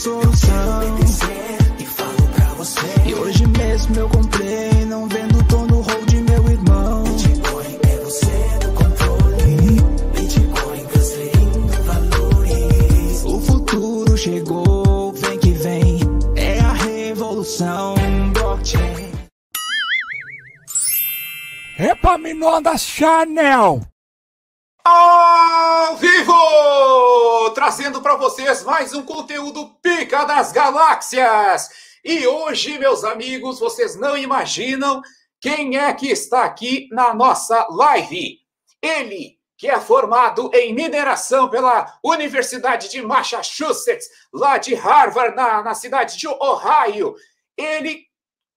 solução. E hoje mesmo eu comprei, não vendo, tô no hold, meu irmão. Bitcoin é você no controle. Bitcoin transferindo valores. O futuro chegou, vem que vem. É a revolução blockchain. Epaminondas Chanel. Vivo! Trazendo para vocês mais um conteúdo Pica das Galáxias. E hoje, meus amigos, vocês não imaginam quem é que está aqui na nossa live. Ele, que é formado em mineração pela Universidade de Massachusetts, lá de Harvard, na, na cidade de Ohio. Ele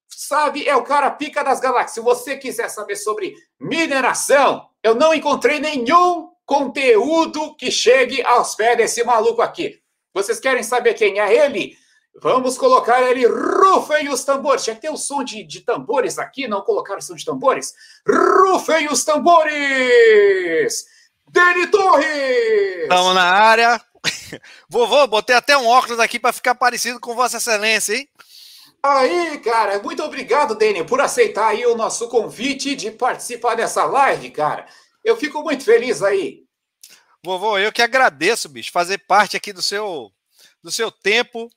sabe, é o cara pica das galáxias. Se você quiser saber sobre mineração, eu não encontrei nenhum conteúdo que chegue aos pés desse maluco aqui. Vocês querem saber quem é ele? Vamos colocar ele, rufem os tambores. Tinha que ter o som de, de tambores aqui, não colocaram o som de tambores? Rufem os tambores! Deni Torres! Estamos na área. Vovô, botei até um óculos aqui para ficar parecido com Vossa Excelência, hein? Aí, cara, muito obrigado, Dani, por aceitar aí o nosso convite de participar dessa live, cara. Eu fico muito feliz aí. Vovô, eu que agradeço, bicho, fazer parte aqui do seu, do seu tempo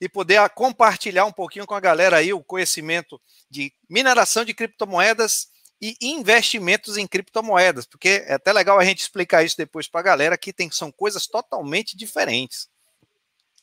e poder compartilhar um pouquinho com a galera aí o conhecimento de mineração de criptomoedas e investimentos em criptomoedas, porque é até legal a gente explicar isso depois para a galera que tem, são coisas totalmente diferentes.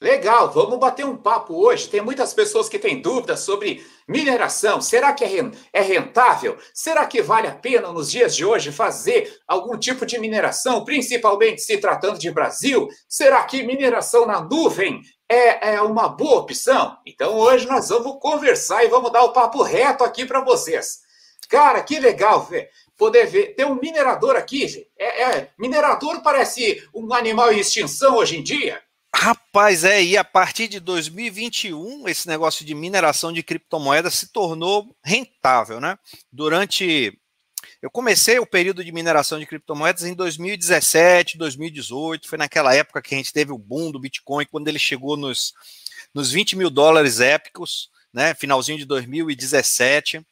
Legal, vamos bater um papo hoje. Tem muitas pessoas que têm dúvidas sobre mineração. Será que é, é rentável? Será que vale a pena nos dias de hoje fazer algum tipo de mineração, principalmente se tratando de Brasil? Será que mineração na nuvem é, é uma boa opção? Então hoje nós vamos conversar e vamos dar o papo reto aqui para vocês. Cara, que legal ver poder ver. Tem um minerador aqui. É, é, minerador parece um animal em extinção hoje em dia. Rapaz, é, e a partir de 2021, esse negócio de mineração de criptomoedas se tornou rentável, né? Durante. Eu comecei o período de mineração de criptomoedas em 2017, 2018, foi naquela época que a gente teve o boom do Bitcoin, quando ele chegou nos, nos 20 mil dólares épicos, né? Finalzinho de 2017.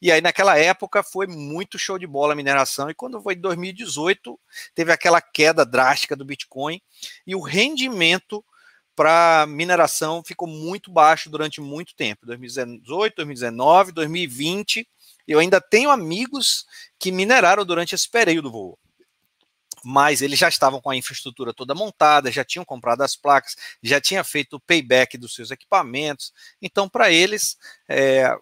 E aí, naquela época, foi muito show de bola a mineração. E quando foi em 2018, teve aquela queda drástica do Bitcoin e o rendimento para mineração ficou muito baixo durante muito tempo 2018, 2019, 2020. Eu ainda tenho amigos que mineraram durante esse período, voo mas eles já estavam com a infraestrutura toda montada, já tinham comprado as placas, já tinha feito o payback dos seus equipamentos. Então, para eles, é,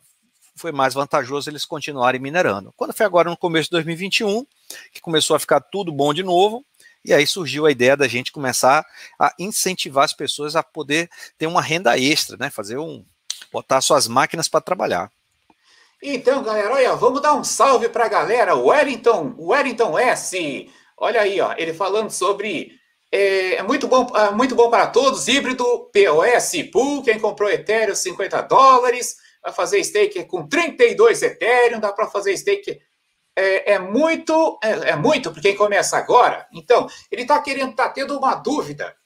foi mais vantajoso eles continuarem minerando. Quando foi agora no começo de 2021, que começou a ficar tudo bom de novo, e aí surgiu a ideia da gente começar a incentivar as pessoas a poder ter uma renda extra, né? Fazer um. botar suas máquinas para trabalhar. Então, galera, olha, vamos dar um salve para a galera. Wellington, Wellington S. Olha aí, ó, ele falando sobre. É, é muito bom, é muito bom para todos. Híbrido POS Pool. Quem comprou Ethereum, 50 dólares vai fazer stake com 32 Ethereum, dá para fazer stake. É, é muito, é, é, muito para quem começa agora. Então, ele está querendo, está tendo uma dúvida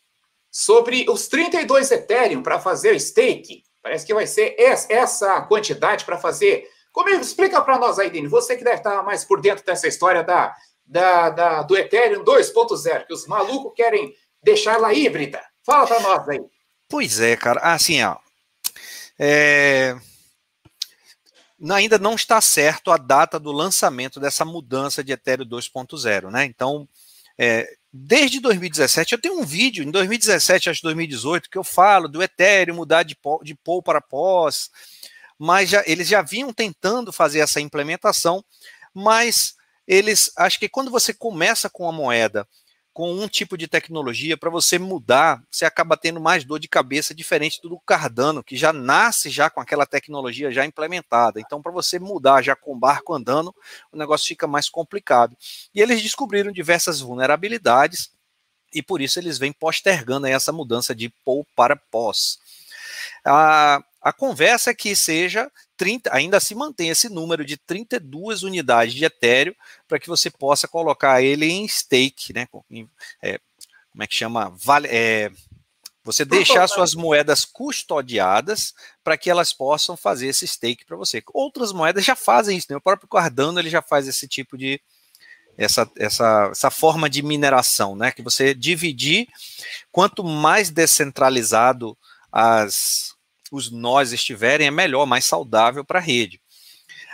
sobre os 32 Ethereum para fazer o stake. Parece que vai ser essa quantidade para fazer. Como explica para nós aí, Dini, você que deve estar mais por dentro dessa história da, da, da do Ethereum 2.0, que os malucos querem deixar ela híbrida. Fala para nós aí. Pois é, cara. Assim, ó. É, ainda não está certo a data do lançamento dessa mudança de Ethereum 2.0, né? Então, é, desde 2017, eu tenho um vídeo em 2017 a 2018 que eu falo do Ethereum mudar de, de POL para POS, mas já, eles já vinham tentando fazer essa implementação, mas eles, acho que quando você começa com a moeda com um tipo de tecnologia, para você mudar, você acaba tendo mais dor de cabeça diferente do Cardano, que já nasce já com aquela tecnologia já implementada. Então, para você mudar já com barco andando, o negócio fica mais complicado. E eles descobriram diversas vulnerabilidades e por isso eles vêm postergando essa mudança de POU para pós. A, a conversa é que seja 30, ainda se mantém esse número de 32 unidades de Ethereum para que você possa colocar ele em stake, né? É, como é que chama? Vale, é, Você deixar suas moedas custodiadas para que elas possam fazer esse stake para você. Outras moedas já fazem isso, né? o próprio Cardano ele já faz esse tipo de essa, essa, essa forma de mineração, né? Que você dividir, quanto mais descentralizado as, os nós estiverem, é melhor, mais saudável para a rede.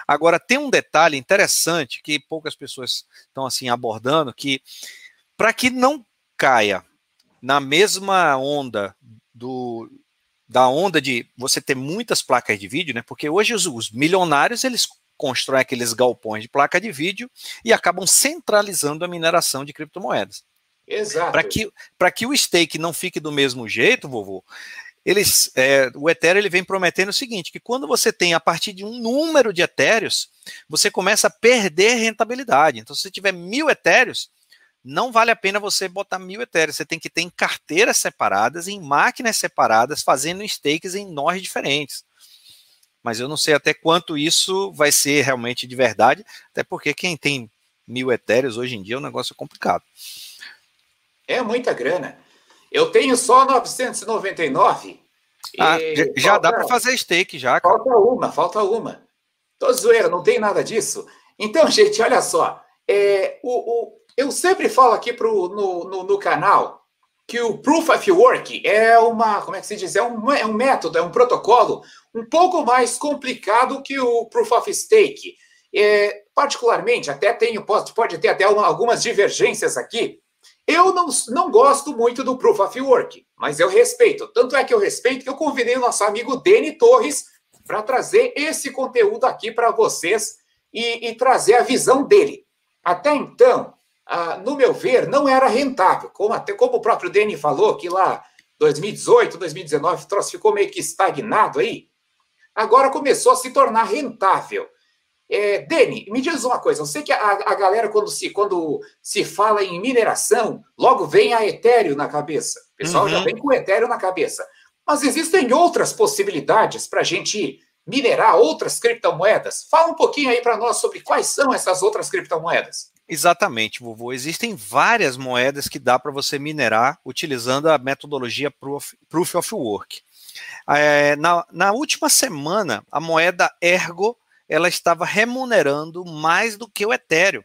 Agora, tem um detalhe interessante que poucas pessoas estão assim abordando, que para que não caia na mesma onda do, da onda de você ter muitas placas de vídeo, né? Porque hoje os, os milionários eles constroem aqueles galpões de placa de vídeo e acabam centralizando a mineração de criptomoedas. Exato. Para que, que o stake não fique do mesmo jeito, vovô, eles, é, o Ethereum ele vem prometendo o seguinte, que quando você tem a partir de um número de etéreos, você começa a perder rentabilidade. Então, se você tiver mil etéreos, não vale a pena você botar mil etéreos. Você tem que ter em carteiras separadas, em máquinas separadas, fazendo stakes em nós diferentes mas eu não sei até quanto isso vai ser realmente de verdade, até porque quem tem mil etéreos hoje em dia é um negócio complicado. É muita grana. Eu tenho só 999. Ah, já falta, dá para fazer stake já. Cara. Falta uma, falta uma. Tô zoeira, não tem nada disso. Então, gente, olha só. É, o, o, eu sempre falo aqui pro, no, no, no canal que o Proof of Work é uma, como é que se diz? É um, é um método, é um protocolo um pouco mais complicado que o Proof of Stake. É, particularmente, até tenho, pode, pode ter até uma, algumas divergências aqui. Eu não, não gosto muito do Proof of Work, mas eu respeito. Tanto é que eu respeito que eu convidei o nosso amigo Deni Torres para trazer esse conteúdo aqui para vocês e, e, trazer a visão dele. Até então, ah, no meu ver, não era rentável. Como, até, como o próprio Deni falou, que lá 2018, 2019, o troço ficou meio que estagnado aí. Agora começou a se tornar rentável. É, Deni, me diz uma coisa. Eu sei que a, a galera, quando se, quando se fala em mineração, logo vem a Ethereum na cabeça. O pessoal uhum. já vem com o Ethereum na cabeça. Mas existem outras possibilidades para a gente minerar outras criptomoedas. Fala um pouquinho aí para nós sobre quais são essas outras criptomoedas. Exatamente, vovô. Existem várias moedas que dá para você minerar utilizando a metodologia Proof, Proof of Work. É, na, na última semana, a moeda Ergo ela estava remunerando mais do que o Ethereum.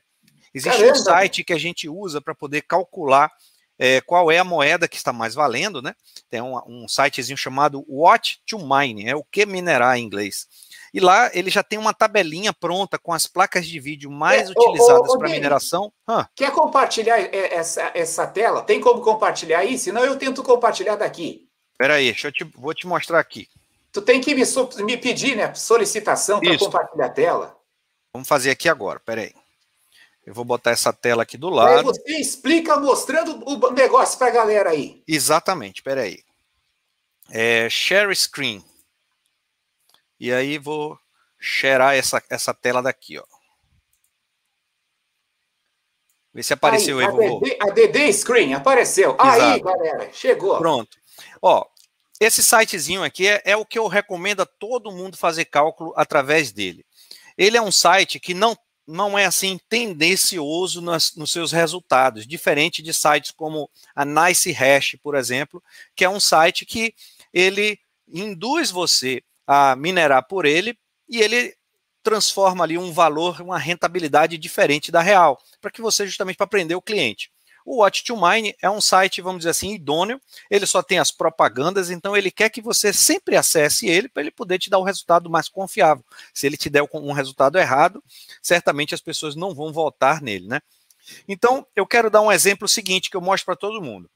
Existe Caramba. um site que a gente usa para poder calcular é, qual é a moeda que está mais valendo, né? Tem um, um sitezinho chamado What to Mine, é o que minerar em inglês. E lá ele já tem uma tabelinha pronta com as placas de vídeo mais é, utilizadas para mineração. Hã? Quer compartilhar essa, essa tela? Tem como compartilhar aí? Senão eu tento compartilhar daqui. Espera aí, deixa eu te, vou te mostrar aqui. Tu tem que me, me pedir, né? Solicitação para compartilhar a tela. Vamos fazer aqui agora, espera aí. Eu vou botar essa tela aqui do lado. Aí você explica mostrando o negócio para a galera aí. Exatamente, espera aí. É, share screen. E aí vou sharear essa, essa tela daqui, ó. Vê se apareceu aí, aí vovô. A DD Screen apareceu. Exato. Aí, galera, chegou. Pronto. Ó, esse sitezinho aqui é, é, o que eu recomendo a todo mundo fazer cálculo através dele. Ele é um site que não, não é assim tendencioso nas, nos seus resultados, diferente de sites como a Nice Hash, por exemplo, que é um site que ele induz você a minerar por ele e ele transforma ali um valor, uma rentabilidade diferente da real, para que você justamente para aprender o cliente. O Watch to Mine é um site, vamos dizer assim, idôneo. Ele só tem as propagandas, então ele quer que você sempre acesse ele para ele poder te dar o um resultado mais confiável. Se ele te der um resultado errado, certamente as pessoas não vão votar nele, né? Então, eu quero dar um exemplo seguinte que eu mostro para todo mundo.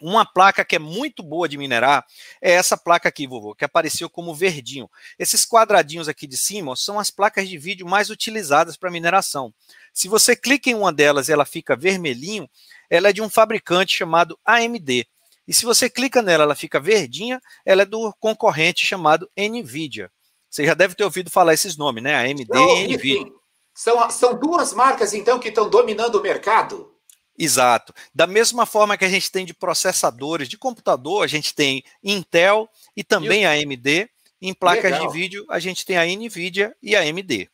Uma placa que é muito boa de minerar é essa placa aqui, vovô, que apareceu como verdinho. Esses quadradinhos aqui de cima são as placas de vídeo mais utilizadas para mineração. Se você clica em uma delas e ela fica vermelhinho, ela é de um fabricante chamado AMD. E se você clica nela, ela fica verdinha, ela é do concorrente chamado Nvidia. Você já deve ter ouvido falar esses nomes, né? AMD Não, e Nvidia. São, são duas marcas, então, que estão dominando o mercado? Exato. Da mesma forma que a gente tem de processadores de computador, a gente tem Intel e também a AMD. Em placas Legal. de vídeo, a gente tem a Nvidia e a AMD.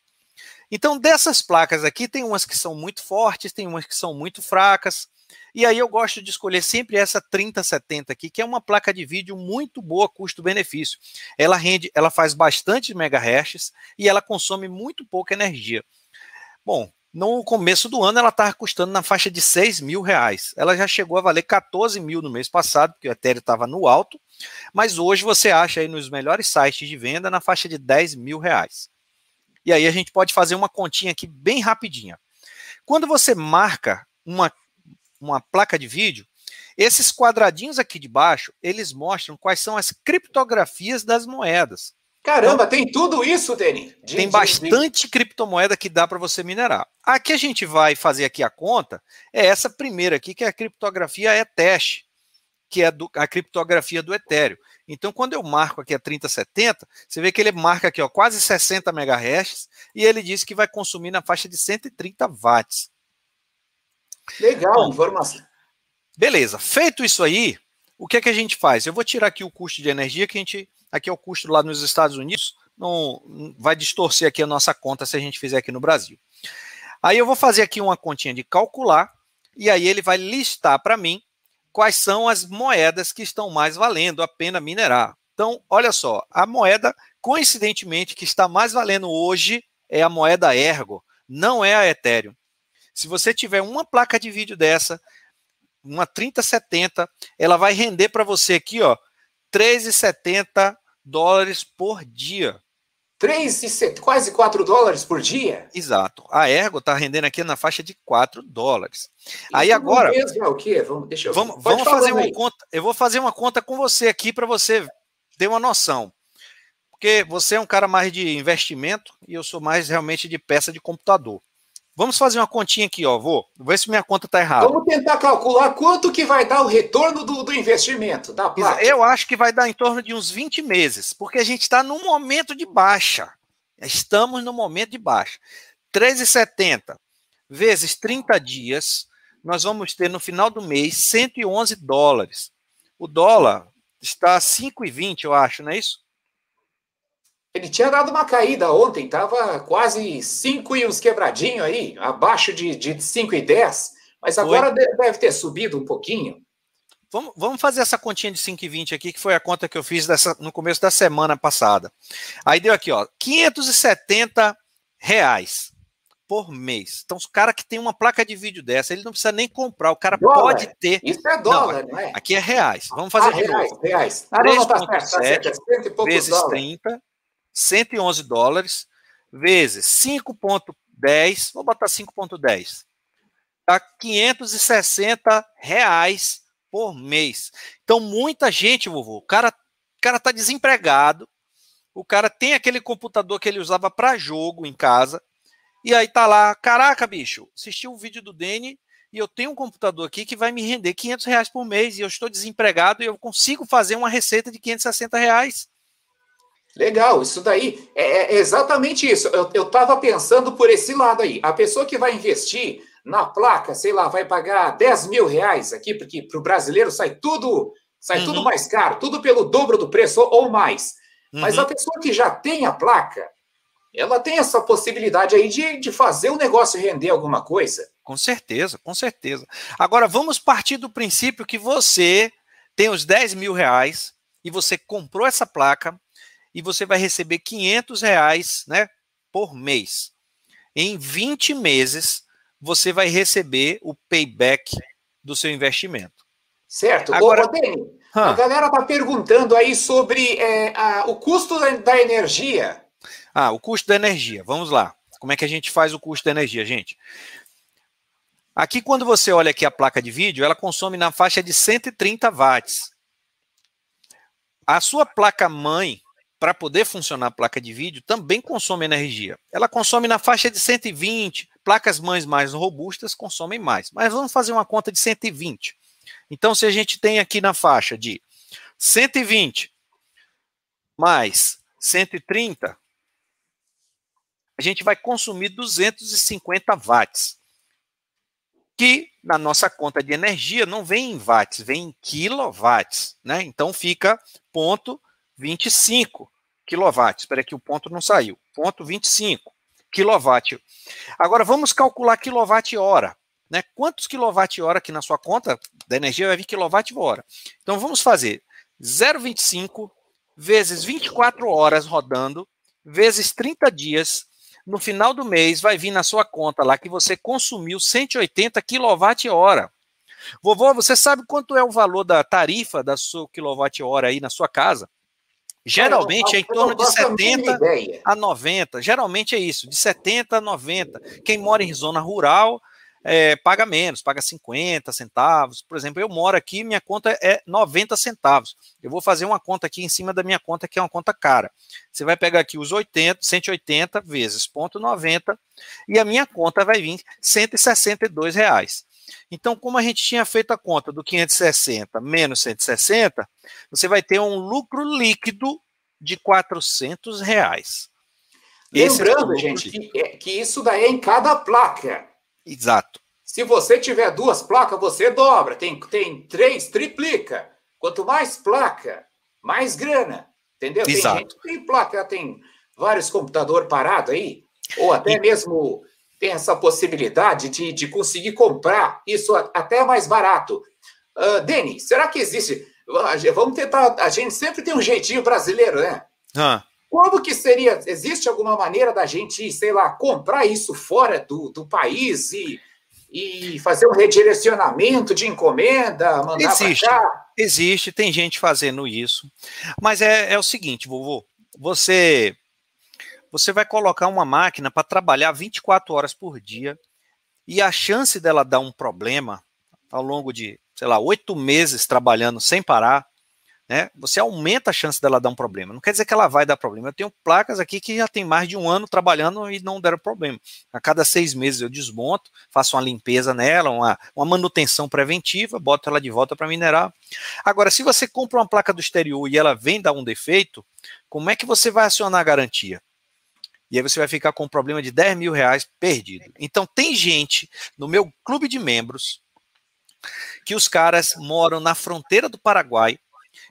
Então, dessas placas aqui, tem umas que são muito fortes, tem umas que são muito fracas. E aí eu gosto de escolher sempre essa 3070 aqui, que é uma placa de vídeo muito boa custo-benefício. Ela rende, ela faz bastante megahertz e ela consome muito pouca energia. Bom, no começo do ano ela estava custando na faixa de 6 mil reais. Ela já chegou a valer 14 mil no mês passado, porque o Ethereum estava no alto, mas hoje você acha aí nos melhores sites de venda na faixa de 10 mil reais. E aí a gente pode fazer uma continha aqui bem rapidinha. Quando você marca uma uma placa de vídeo, esses quadradinhos aqui de baixo, eles mostram quais são as criptografias das moedas. Caramba, então, tem tudo isso, Deni? Tem bastante criptomoeda que dá para você minerar. Aqui a gente vai fazer aqui a conta, é essa primeira aqui, que é a criptografia ETH, que é do, a criptografia do Ethereum. Então, quando eu marco aqui a 3070, você vê que ele marca aqui ó, quase 60 MHz e ele diz que vai consumir na faixa de 130 watts. Legal, Bom, informação. Beleza. Feito isso aí, o que é que a gente faz? Eu vou tirar aqui o custo de energia, que a gente. Aqui é o custo lá nos Estados Unidos. Não vai distorcer aqui a nossa conta se a gente fizer aqui no Brasil. Aí eu vou fazer aqui uma continha de calcular, e aí ele vai listar para mim quais são as moedas que estão mais valendo a pena minerar. Então, olha só, a moeda, coincidentemente, que está mais valendo hoje é a moeda Ergo, não é a Ethereum. Se você tiver uma placa de vídeo dessa, uma 3070, ela vai render para você aqui, ó, 3,70 dólares por dia. 3, quase 4 dólares por dia? Exato. A Ergo está rendendo aqui na faixa de 4 dólares. aí agora. Mesmo é o quê? Vamos, deixa eu... vamos, vamos fazer uma aí. conta. Eu vou fazer uma conta com você aqui para você ter uma noção. Porque você é um cara mais de investimento e eu sou mais realmente de peça de computador. Vamos fazer uma continha aqui, ó. Vou, vou ver se minha conta está errada. Vamos tentar calcular quanto que vai dar o retorno do, do investimento da placa. Eu acho que vai dar em torno de uns 20 meses, porque a gente está num momento de baixa. Estamos no momento de baixa. 13,70 vezes 30 dias, nós vamos ter no final do mês 111 dólares. O dólar está 5,20, eu acho, não é isso? Ele tinha dado uma caída ontem, estava quase 5 e uns quebradinho aí, abaixo de, de 5 e 10, mas agora foi. deve ter subido um pouquinho. Vamos, vamos fazer essa continha de 5,20 aqui, que foi a conta que eu fiz dessa, no começo da semana passada. Aí deu aqui, ó, 570 reais por mês. Então, o cara que tem uma placa de vídeo dessa, ele não precisa nem comprar, o cara dólar. pode ter. Isso é dólar, não, não, é? Aqui é reais. Vamos fazer ah, de reais, novo. Reais. Ah, não, tá certo, tá vezes dólar. 30 111 dólares, vezes 5,10, vou botar 5,10, dá 560 reais por mês. Então, muita gente, vovô, o cara, o cara tá desempregado, o cara tem aquele computador que ele usava para jogo em casa, e aí tá lá, caraca, bicho, assisti o um vídeo do Dene e eu tenho um computador aqui que vai me render 500 reais por mês e eu estou desempregado e eu consigo fazer uma receita de 560 reais. Legal, isso daí é, é exatamente isso. Eu estava pensando por esse lado aí. A pessoa que vai investir na placa, sei lá, vai pagar 10 mil reais aqui, porque para o brasileiro sai tudo, sai uhum. tudo mais caro, tudo pelo dobro do preço ou mais. Uhum. Mas a pessoa que já tem a placa, ela tem essa possibilidade aí de, de fazer o negócio render alguma coisa. Com certeza, com certeza. Agora, vamos partir do princípio que você tem os 10 mil reais e você comprou essa placa e você vai receber 500 reais né, por mês. Em 20 meses, você vai receber o payback do seu investimento. Certo. Agora, Ô, Dani, a galera está perguntando aí sobre é, a, o custo da, da energia. Ah, o custo da energia. Vamos lá. Como é que a gente faz o custo da energia, gente? Aqui, quando você olha aqui a placa de vídeo, ela consome na faixa de 130 watts. A sua placa mãe, para poder funcionar a placa de vídeo, também consome energia. Ela consome na faixa de 120, placas mães mais robustas consomem mais. Mas vamos fazer uma conta de 120. Então, se a gente tem aqui na faixa de 120 mais 130, a gente vai consumir 250 watts. Que na nossa conta de energia não vem em watts, vem em quilowatts, né? Então fica ponto 25 quilowatts. Espera que o ponto não saiu. Ponto 25 quilowatt. Agora vamos calcular quilowatt-hora. né? Quantos quilowatt-hora aqui na sua conta da energia vai vir quilowatt-hora? Então vamos fazer 0,25 vezes 24 horas rodando, vezes 30 dias. No final do mês vai vir na sua conta lá que você consumiu 180 kWh. Vovô, você sabe quanto é o valor da tarifa da sua quilowatt-hora aí na sua casa? Geralmente é em torno de 70 a 90. Geralmente é isso, de 70 a 90. Quem mora em zona rural é, paga menos, paga 50 centavos. Por exemplo, eu moro aqui, minha conta é 90 centavos. Eu vou fazer uma conta aqui em cima da minha conta, que é uma conta cara. Você vai pegar aqui os 80, 180 vezes ponto 90 e a minha conta vai vir 162 reais. Então, como a gente tinha feito a conta do 560 menos 160, você vai ter um lucro líquido de 400 reais. Lembrando, é gente, que, é, que, isso daí é em cada placa. Exato. Se você tiver duas placas, você dobra. Tem, tem três, triplica. Quanto mais placa, mais grana. Entendeu? Exato. Tem gente que tem placa, tem vários computadores parados aí, ou até e... mesmo tem essa possibilidade de, de conseguir comprar isso até mais barato. Uh, Denis, será que existe? Vamos tentar. A gente sempre tem um jeitinho brasileiro, né? Ah. Como que seria? Existe alguma maneira da gente, sei lá, comprar isso fora do, do país e, e fazer um redirecionamento de encomenda, mandar Existe, existe, tem gente fazendo isso. Mas é, é o seguinte, vovô, você você vai colocar uma máquina para trabalhar 24 horas por dia e a chance dela dar um problema ao longo de, sei lá, oito meses trabalhando sem parar, né? Você aumenta a chance dela dar um problema. Não quer dizer que ela vai dar problema. Eu tenho placas aqui que já tem mais de um ano trabalhando e não deram problema. A cada seis meses eu desmonto, faço uma limpeza nela, uma, uma manutenção preventiva, boto ela de volta para minerar. Agora, se você compra uma placa do exterior e ela vem dar um defeito, como é que você vai acionar a garantia? E aí você vai ficar com um problema de 10 mil reais perdido. Então tem gente no meu clube de membros que os caras moram na fronteira do Paraguai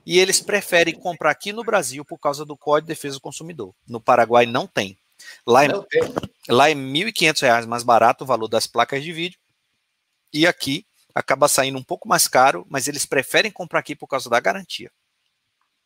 e eles preferem comprar aqui no Brasil por causa do Código de Defesa do Consumidor. No Paraguai não tem. Lá é, lá é R$ 1.500 mais barato o valor das placas de vídeo. E aqui acaba saindo um pouco mais caro, mas eles preferem comprar aqui por causa da garantia.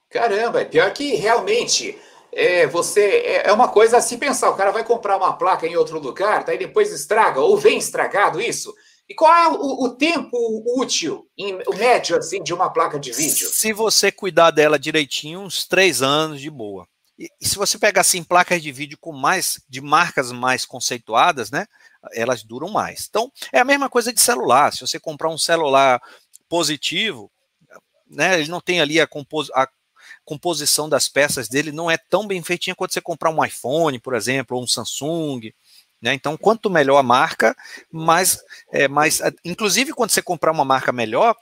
Caramba, é pior que realmente é, você é, é uma coisa a se pensar. O cara vai comprar uma placa em outro lugar, daí depois estraga, ou vem estragado isso. E qual é o, o tempo útil, em, o médio, assim, de uma placa de vídeo? Se você cuidar dela direitinho, uns três anos de boa. E, e se você pegar assim placas de vídeo com mais de marcas mais conceituadas, né? Elas duram mais. Então, é a mesma coisa de celular. Se você comprar um celular positivo, né? Ele não tem ali a, compos, a composição das peças dele não é tão bem feitinha quanto você comprar um iPhone, por exemplo, ou um Samsung. Né? Então, quanto melhor a marca, mais, é, mais. Inclusive, quando você comprar uma marca melhor,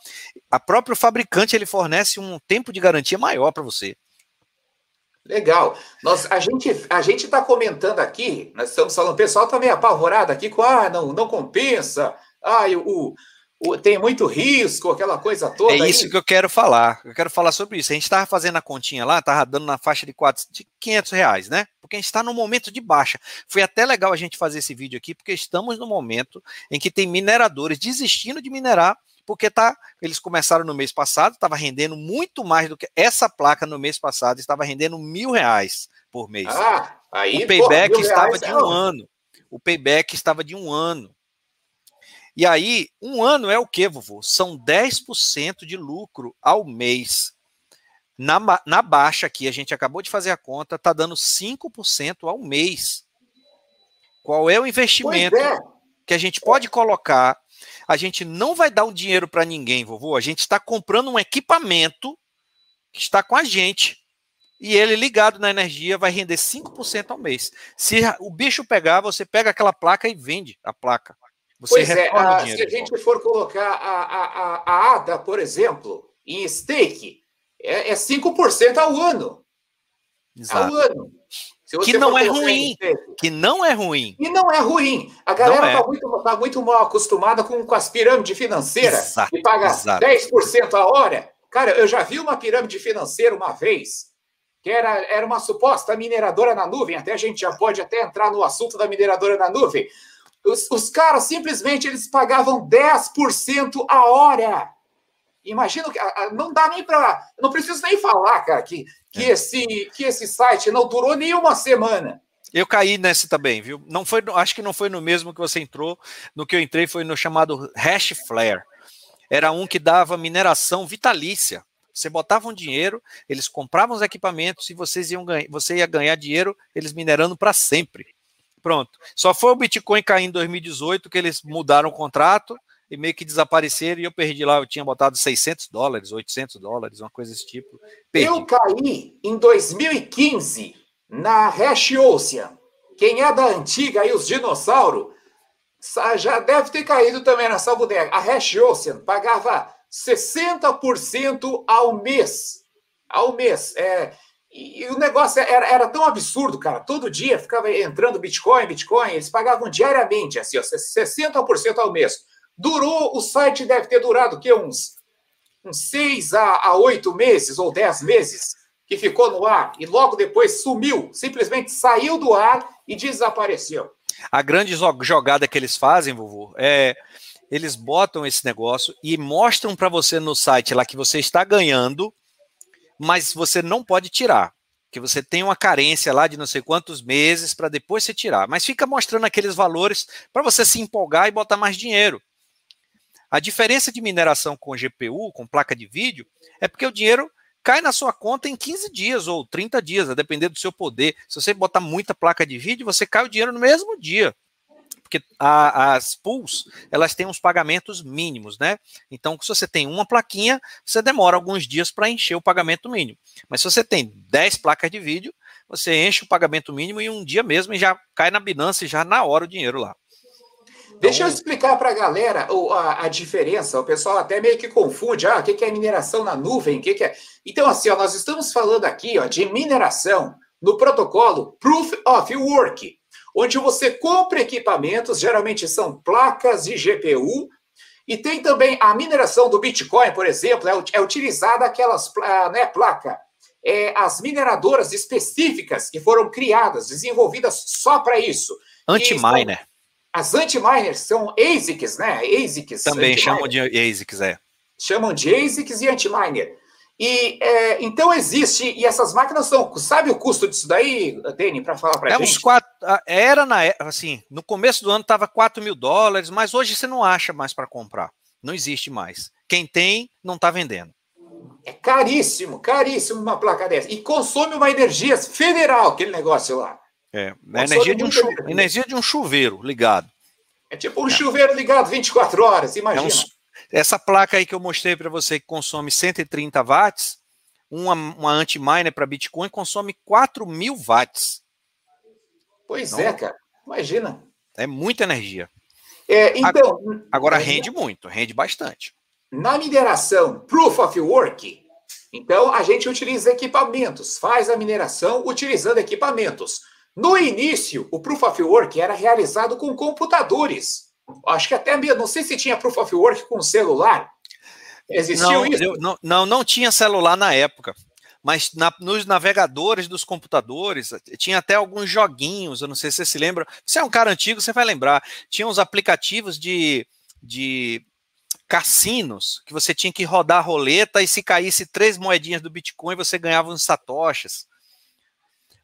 a próprio fabricante ele fornece um tempo de garantia maior para você. Legal. Nós, a gente a gente está comentando aqui, nós estamos falando, o pessoal está meio apavorado aqui com ah, não, não compensa. Ah, o, tem muito risco, aquela coisa toda. É isso aí. que eu quero falar. Eu quero falar sobre isso. A gente estava fazendo a continha lá, estava dando na faixa de, 4, de 500 reais, né? Porque a gente está no momento de baixa. Foi até legal a gente fazer esse vídeo aqui, porque estamos no momento em que tem mineradores desistindo de minerar, porque tá, eles começaram no mês passado, estava rendendo muito mais do que essa placa no mês passado, estava rendendo mil reais por mês. Ah, aí, o payback porra, estava de um não. ano. O payback estava de um ano. E aí, um ano é o que, vovô? São 10% de lucro ao mês. Na, na baixa aqui, a gente acabou de fazer a conta, está dando 5% ao mês. Qual é o investimento é. que a gente pode colocar? A gente não vai dar o um dinheiro para ninguém, vovô. A gente está comprando um equipamento que está com a gente. E ele ligado na energia vai render 5% ao mês. Se o bicho pegar, você pega aquela placa e vende a placa. Você pois é, a, se a gente for colocar a, a, a, ADA, por exemplo, em stake, é, é 5% ao ano. Exato. Ao ano. que não é ruim. Que não é ruim. E não é ruim. A galera está é. muito, tá muito mal acostumada com, com as pirâmides financeiras, exato, que paga exato. 10% a hora. Cara, eu já vi uma pirâmide financeira uma vez, que era, era uma suposta mineradora na nuvem, até a gente já pode até entrar no assunto da mineradora na nuvem Os, os caras simplesmente eles pagavam 10% a hora. Imagina que não dá nem para. Não preciso nem falar, cara, que, que, é. esse, que esse site não durou nem uma semana. Eu caí nesse também, viu? Não foi, acho que não foi no mesmo que você entrou. No que eu entrei foi no chamado Hash Flare. Era um que dava mineração vitalícia. Você botava um dinheiro, eles compravam os equipamentos e vocês iam ganhar, você ia ganhar dinheiro eles minerando para sempre. Pronto. Só foi o Bitcoin cair em 2018 que eles mudaram o contrato e meio que desapareceram e eu perdi lá. Eu tinha botado 600 dólares, 800 dólares, uma coisa desse tipo. Perdi. Eu caí em 2015 na Hash Ocean. Quem é da antiga aí, os dinossauros, já deve ter caído também nessa bodega. A Hash Ocean pagava 60% ao mês. Ao mês. É, e, e o negócio era, era, tão absurdo, cara. Todo dia ficava entrando Bitcoin, Bitcoin, eles pagavam diariamente, assim, ó, 60% ao mês. Durou, o site deve ter durado que uns, uns 6 a, oito 8 meses ou 10 meses que ficou no ar e logo depois sumiu, simplesmente saiu do ar e desapareceu. A grande jogada que eles fazem, vovô, é eles botam esse negócio e mostram para você no site lá que você está ganhando, mas você não pode tirar. Que você tem uma carência lá de não sei quantos meses para depois você tirar. Mas fica mostrando aqueles valores para você se empolgar e botar mais dinheiro. A diferença de mineração com GPU, com placa de vídeo, é porque o dinheiro cai na sua conta em 15 dias ou 30 dias, a depender do seu poder. Se você botar muita placa de vídeo, você cai o dinheiro no mesmo dia porque a, as pools elas têm uns pagamentos mínimos, né? Então, se você tem uma plaquinha, você demora alguns dias para encher o pagamento mínimo. Mas se você tem 10 placas de vídeo, você enche o pagamento mínimo em um dia mesmo e já cai na Binance já na hora o dinheiro lá. Deixa eu explicar para a galera a, diferença. O pessoal até meio que confunde. Ah, o que é mineração na nuvem? O que, que é. Então, assim, ó, nós estamos falando aqui ó, de mineração no protocolo Proof of Work onde você compra equipamentos, geralmente são placas de GPU, e tem também a mineração do Bitcoin, por exemplo, é, é utilizada aquelas né, placa, é, as mineradoras específicas que foram criadas, desenvolvidas só para isso. Anti-miner. As anti-miners são ASICs, né? ASICs. Também chamam de ASICs, é. Chamam de ASICs e anti-miner. E é, então existe, e essas máquinas são. Sabe o custo disso daí, Dani, para falar para é gente? Uns quatro, era na assim, no começo do ano estava 4 mil dólares, mas hoje você não acha mais para comprar. Não existe mais. Quem tem, não está vendendo. É caríssimo, caríssimo uma placa dessa. E consome uma energia federal, aquele negócio lá. É, energia de, um chuveiro, energia de um chuveiro ligado. É tipo um é. chuveiro ligado 24 horas, imagina. É um, essa placa aí que eu mostrei para você que consome 130 watts, uma, uma anti-miner para Bitcoin consome 4 mil watts. Pois então, é, cara. Imagina. É muita energia. É, então, agora, é, rende muito, rende bastante. Na mineração Proof of Work, então a gente utiliza equipamentos, faz a mineração utilizando equipamentos. No início, o Proof of Work era realizado com computadores. Acho que até mesmo, não sei se tinha Proof of Work com celular. Existiu não, isso? Eu, não, não, não tinha celular na época. Mas na, nos navegadores dos computadores, tinha até alguns joguinhos, eu não sei se você se lembra. Você é um cara antigo, você vai lembrar. Tinha uns aplicativos de, de cassinos que você tinha que rodar a roleta e se caísse três moedinhas do Bitcoin, você ganhava uns satoshis.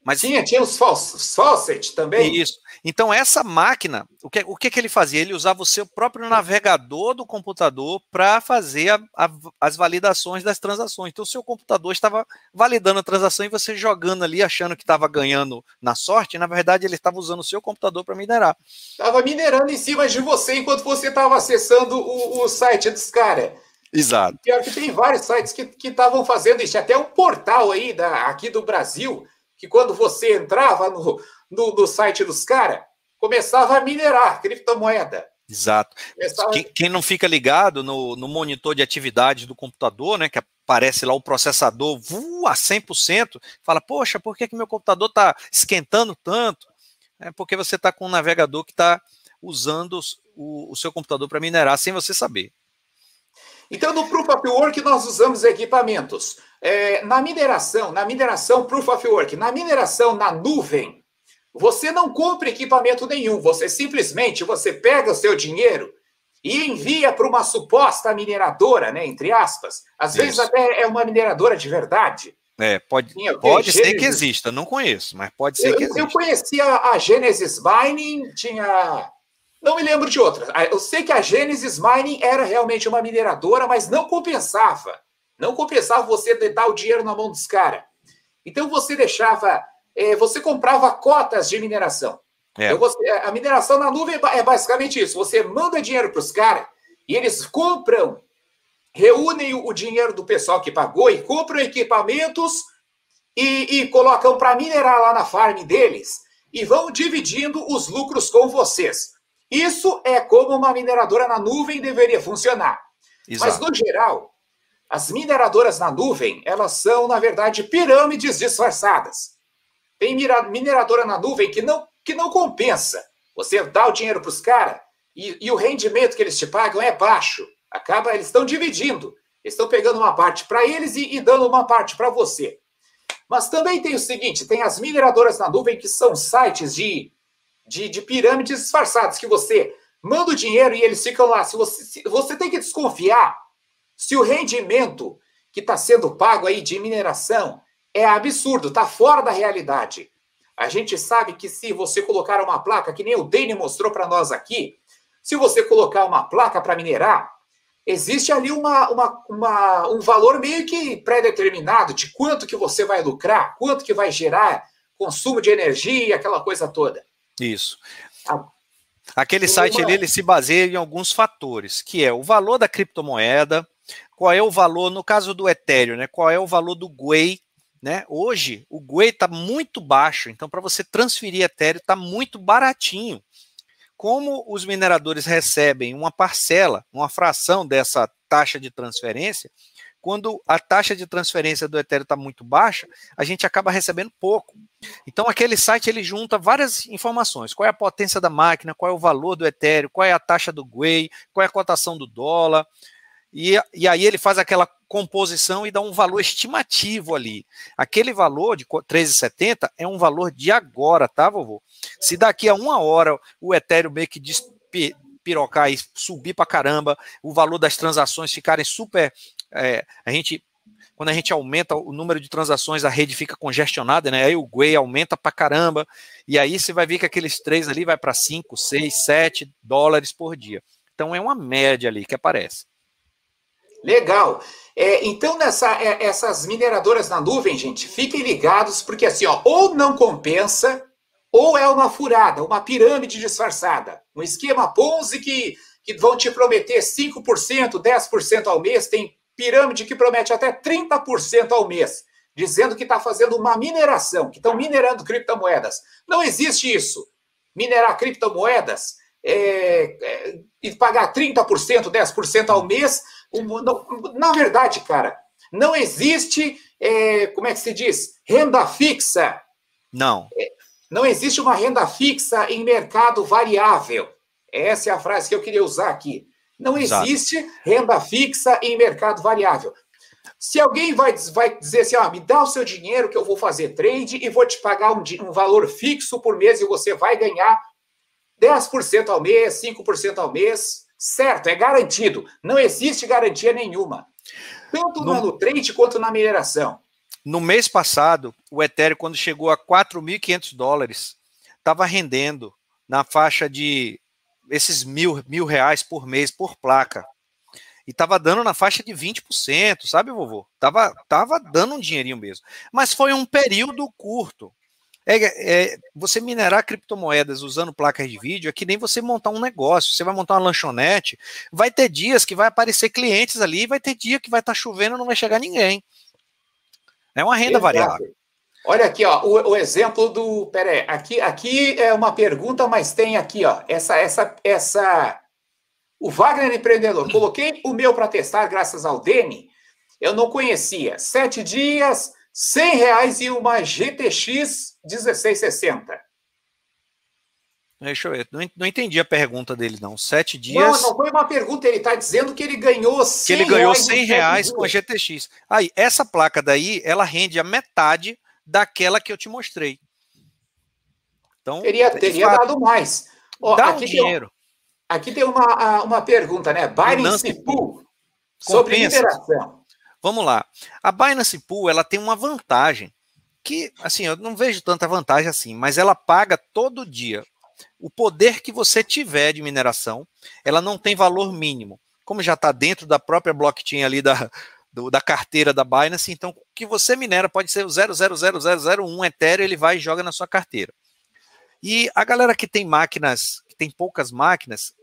Mas tinha, tinha os faucet também. Isso. Então essa máquina, o que, o que, que ele fazia? Ele usava o seu próprio navegador do computador para fazer a, a, as validações das transações. Então o seu computador estava validando a transação e você jogando ali, achando que estava ganhando na sorte. Na verdade, ele estava usando o seu computador para minerar. Estava minerando em cima de você enquanto você estava acessando o, o site dos caras. Exato. Pior que tem vários sites que estavam fazendo isso. Até um portal aí da, aqui do Brasil que quando você entrava no, no, no site dos caras, começava a minerar criptomoeda. Exato. Começava... Quem, quem, não fica ligado no, no monitor de atividade do computador, né, que aparece lá o processador voa a 100%, fala, poxa, por que, que meu computador está esquentando tanto? É porque você está com um navegador que está usando o, o seu computador para minerar sem você saber. Então, no Proof of Work, nós usamos equipamentos. É, na mineração, na mineração Proof of Work, na mineração na nuvem, você não compra equipamento nenhum, você simplesmente você pega o seu dinheiro e envia para uma suposta mineradora, né, entre aspas. Às Isso. vezes até é uma mineradora de verdade. É, pode, pode ser que exista, não conheço, mas pode ser eu, que exista. Eu conhecia a Genesis Mining, tinha. Não me lembro de outra. Ah, eu sei que a Genesis Mining era realmente uma mineradora, mas não compensava. Não compensava você dar o dinheiro na mão dos caras. Então você deixava. É, você comprava cotas de mineração. É. Então, você, a mineração na nuvem é basicamente isso. Você manda dinheiro para os caras e eles compram reúnem o dinheiro do pessoal que pagou e compram equipamentos e, e colocam para minerar lá na farm deles e vão dividindo os lucros com vocês. Isso é como uma mineradora na nuvem deveria funcionar. Exato. Mas, no geral, as mineradoras na nuvem, elas são, na verdade, pirâmides disfarçadas. Tem mineradora na nuvem que não, que não compensa. Você dá o dinheiro para os caras e, e o rendimento que eles te pagam é baixo acaba, eles estão dividindo. Eles estão pegando uma parte para eles e, e, dando uma parte para você. Mas também tem o seguinte: tem as mineradoras na nuvem que são sites de, de, de pirâmides disfarçadas, que você manda o dinheiro e eles ficam lá. Se você, se, você tem que desconfiar se o rendimento que está sendo pago aí de mineração é absurdo, está fora da realidade. A gente sabe que se você colocar uma placa, que nem o Dane mostrou para nós aqui, se você colocar uma placa para minerar, existe ali uma, uma, uma, um valor meio que pré-determinado de quanto que você vai lucrar, quanto que vai gerar consumo de energia, aquela coisa toda. Isso. Aquele site ali, ele se baseia em alguns fatores, que é o valor da criptomoeda, qual é o valor, no caso do Ethereum, né, qual é o valor do GUI, né? Hoje, o GUI está muito baixo, então para você transferir Ethereum está muito baratinho como os mineradores recebem uma parcela, uma fração dessa taxa de transferência, quando a taxa de transferência do Ethereum está muito baixa, a gente acaba recebendo pouco. Então, aquele site ele junta várias informações: qual é a potência da máquina, qual é o valor do Ethereum, qual é a taxa do GUI, qual é a cotação do dólar. E, e aí ele faz aquela composição e dá um valor estimativo ali. Aquele valor de 13,70 é um valor de agora, tá, vovô? Se daqui a uma hora o Ethereum meio que pirocar e subir para caramba, o valor das transações ficarem super. É, a gente quando a gente aumenta o número de transações, a rede fica congestionada, né? Aí o GUI aumenta para caramba, e aí você vai ver que aqueles três ali vai para 5, 6, 7 dólares por dia. Então é uma média ali que aparece. Legal. É, então, nessa, é, essas mineradoras na nuvem, gente, fiquem ligados, porque assim, ó, ou não compensa, ou é uma furada, uma pirâmide disfarçada. Um esquema Ponzi que, que vão te prometer 5%, 10% ao mês, tem pirâmide que promete até 30% ao mês, dizendo que está fazendo uma mineração, que estão minerando criptomoedas. Não existe isso. Minerar criptomoedas é, é, e pagar 30%, 10% ao mês na verdade, cara, não existe, é, como é que se diz? Renda fixa. Não. É, não existe uma renda fixa em mercado variável. Essa é a frase que eu queria usar aqui. Não existe Exato. renda fixa em mercado variável. Se alguém vai, vai dizer assim, ah, me dá o seu dinheiro que eu vou fazer trade e vou te pagar um, um valor fixo por mês e você vai ganhar 10% ao mês, 5% ao mês, certo, é garantido. Não existe garantia nenhuma. Tanto no, no trade quanto na mineração. No mês passado, o Ethereum, quando chegou a 4.500 dólares, estava rendendo na faixa de esses mil, mil reais por mês por placa. E estava dando na faixa de 20%, sabe, vovô? Tava, tava dando um dinheirinho mesmo. Mas foi um período curto. É, é, você minerar criptomoedas usando placas de vídeo é que nem você montar um negócio. Você vai montar uma lanchonete, vai ter dias que vai aparecer clientes ali, vai ter dia que vai estar tá chovendo e não vai chegar ninguém. É uma renda Exato. variável. Olha aqui, ó, o, o exemplo do. Pera aí, aqui, aqui é uma pergunta, mas tem aqui, ó, essa, essa, essa. O Wagner Empreendedor. Coloquei o meu para testar, graças ao Dene. Eu não conhecia. Sete dias, 100 reais e uma GTX 1660. Deixa eu ver, não, não entendi a pergunta dele, não. Sete dias. Não, não foi uma pergunta, ele está dizendo que ele ganhou 100 Que ele ganhou 100 reais com a GTX. Aí, essa placa daí, ela rende a metade daquela que eu te mostrei. Então, teria teria fato, dado mais. Dá aqui um dinheiro. Tem, aqui tem uma, uma pergunta, né? Binance Pool sobre mineração. Vamos lá. A Binance Pool ela tem uma vantagem que, assim, eu não vejo tanta vantagem assim, mas ela paga todo dia. O poder que você tiver de mineração, ela não tem valor mínimo. Como já está dentro da própria blockchain ali da, do, da carteira da Binance, então o que você minera pode ser o 0,00001 Ethereum, ele vai e joga na sua carteira. E a galera que tem máquinas, que tem poucas máquinas,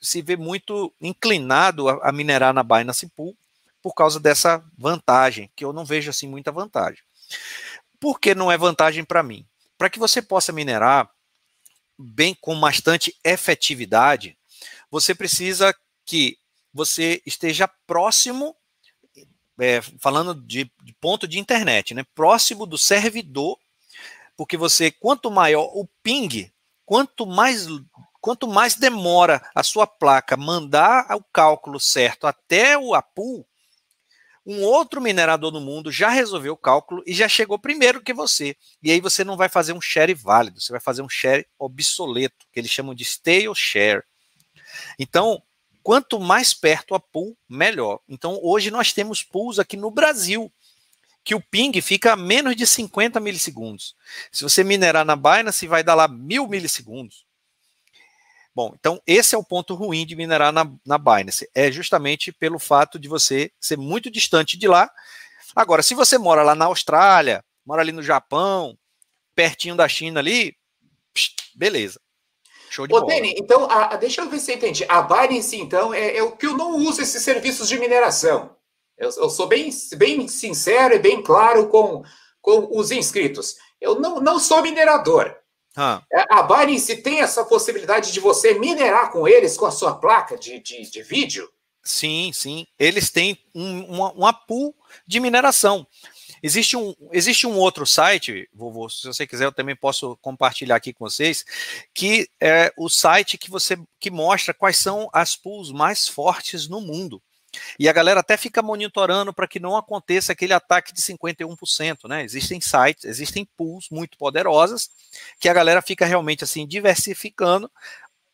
se vê muito inclinado a, a minerar na Binance Pool por causa dessa vantagem, que eu não vejo assim muita vantagem. Por que não é vantagem para mim? Para que você possa minerar bem com bastante efetividade, você precisa que você esteja próximo, é, falando de, de, ponto de internet, né, próximo do servidor, porque você, quanto maior o ping, quanto mais, quanto mais demora a sua placa mandar o cálculo certo até o APU, um outro minerador no mundo já resolveu o cálculo e já chegou primeiro que você. E aí você não vai fazer um share válido, você vai fazer um share obsoleto, que eles chamam de stale share. Então, quanto mais perto a pool, melhor. Então, hoje nós temos pools aqui no Brasil, que o ping fica a menos de 50 milissegundos. Se você minerar na Binance, vai dar lá mil milissegundos. Bom, então esse é o ponto ruim de minerar na, na Binance. É justamente pelo fato de você ser muito distante de lá. Agora, se você mora lá na Austrália, mora ali no Japão, pertinho da China ali, beleza. Show de Ô, bola. Dani, então, a, a, deixa eu ver se eu entendi. A Binance, então, é, é, o que eu não uso esses serviços de mineração. Eu, eu, sou bem, bem sincero e bem claro com, com os inscritos. Eu não, não sou minerador. Ah. A Binance tem essa possibilidade de você minerar com eles, com a sua placa de, de, de vídeo? Sim, sim. Eles têm um, uma, uma pool de mineração. Existe um, existe um outro site, vovô, se você quiser, eu também posso compartilhar aqui com vocês, que é o site que você que mostra quais são as pools mais fortes no mundo. E a galera até fica monitorando para que não aconteça aquele ataque de 51%, né? Existem sites, existem pools muito poderosas que a galera fica realmente assim diversificando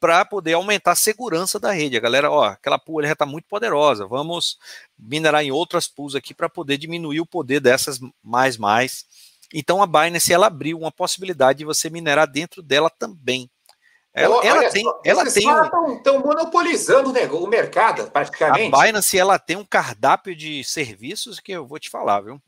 para poder aumentar a segurança da rede. A galera, ó, aquela pool já está muito poderosa, vamos minerar em outras pools aqui para poder diminuir o poder dessas mais mais. Então a Binance ela abriu uma possibilidade de você minerar dentro dela também. Ela, ela tem, só, ela tem estão monopolizando o mercado praticamente. A Binance ela tem um cardápio de serviços que eu vou te falar, viu?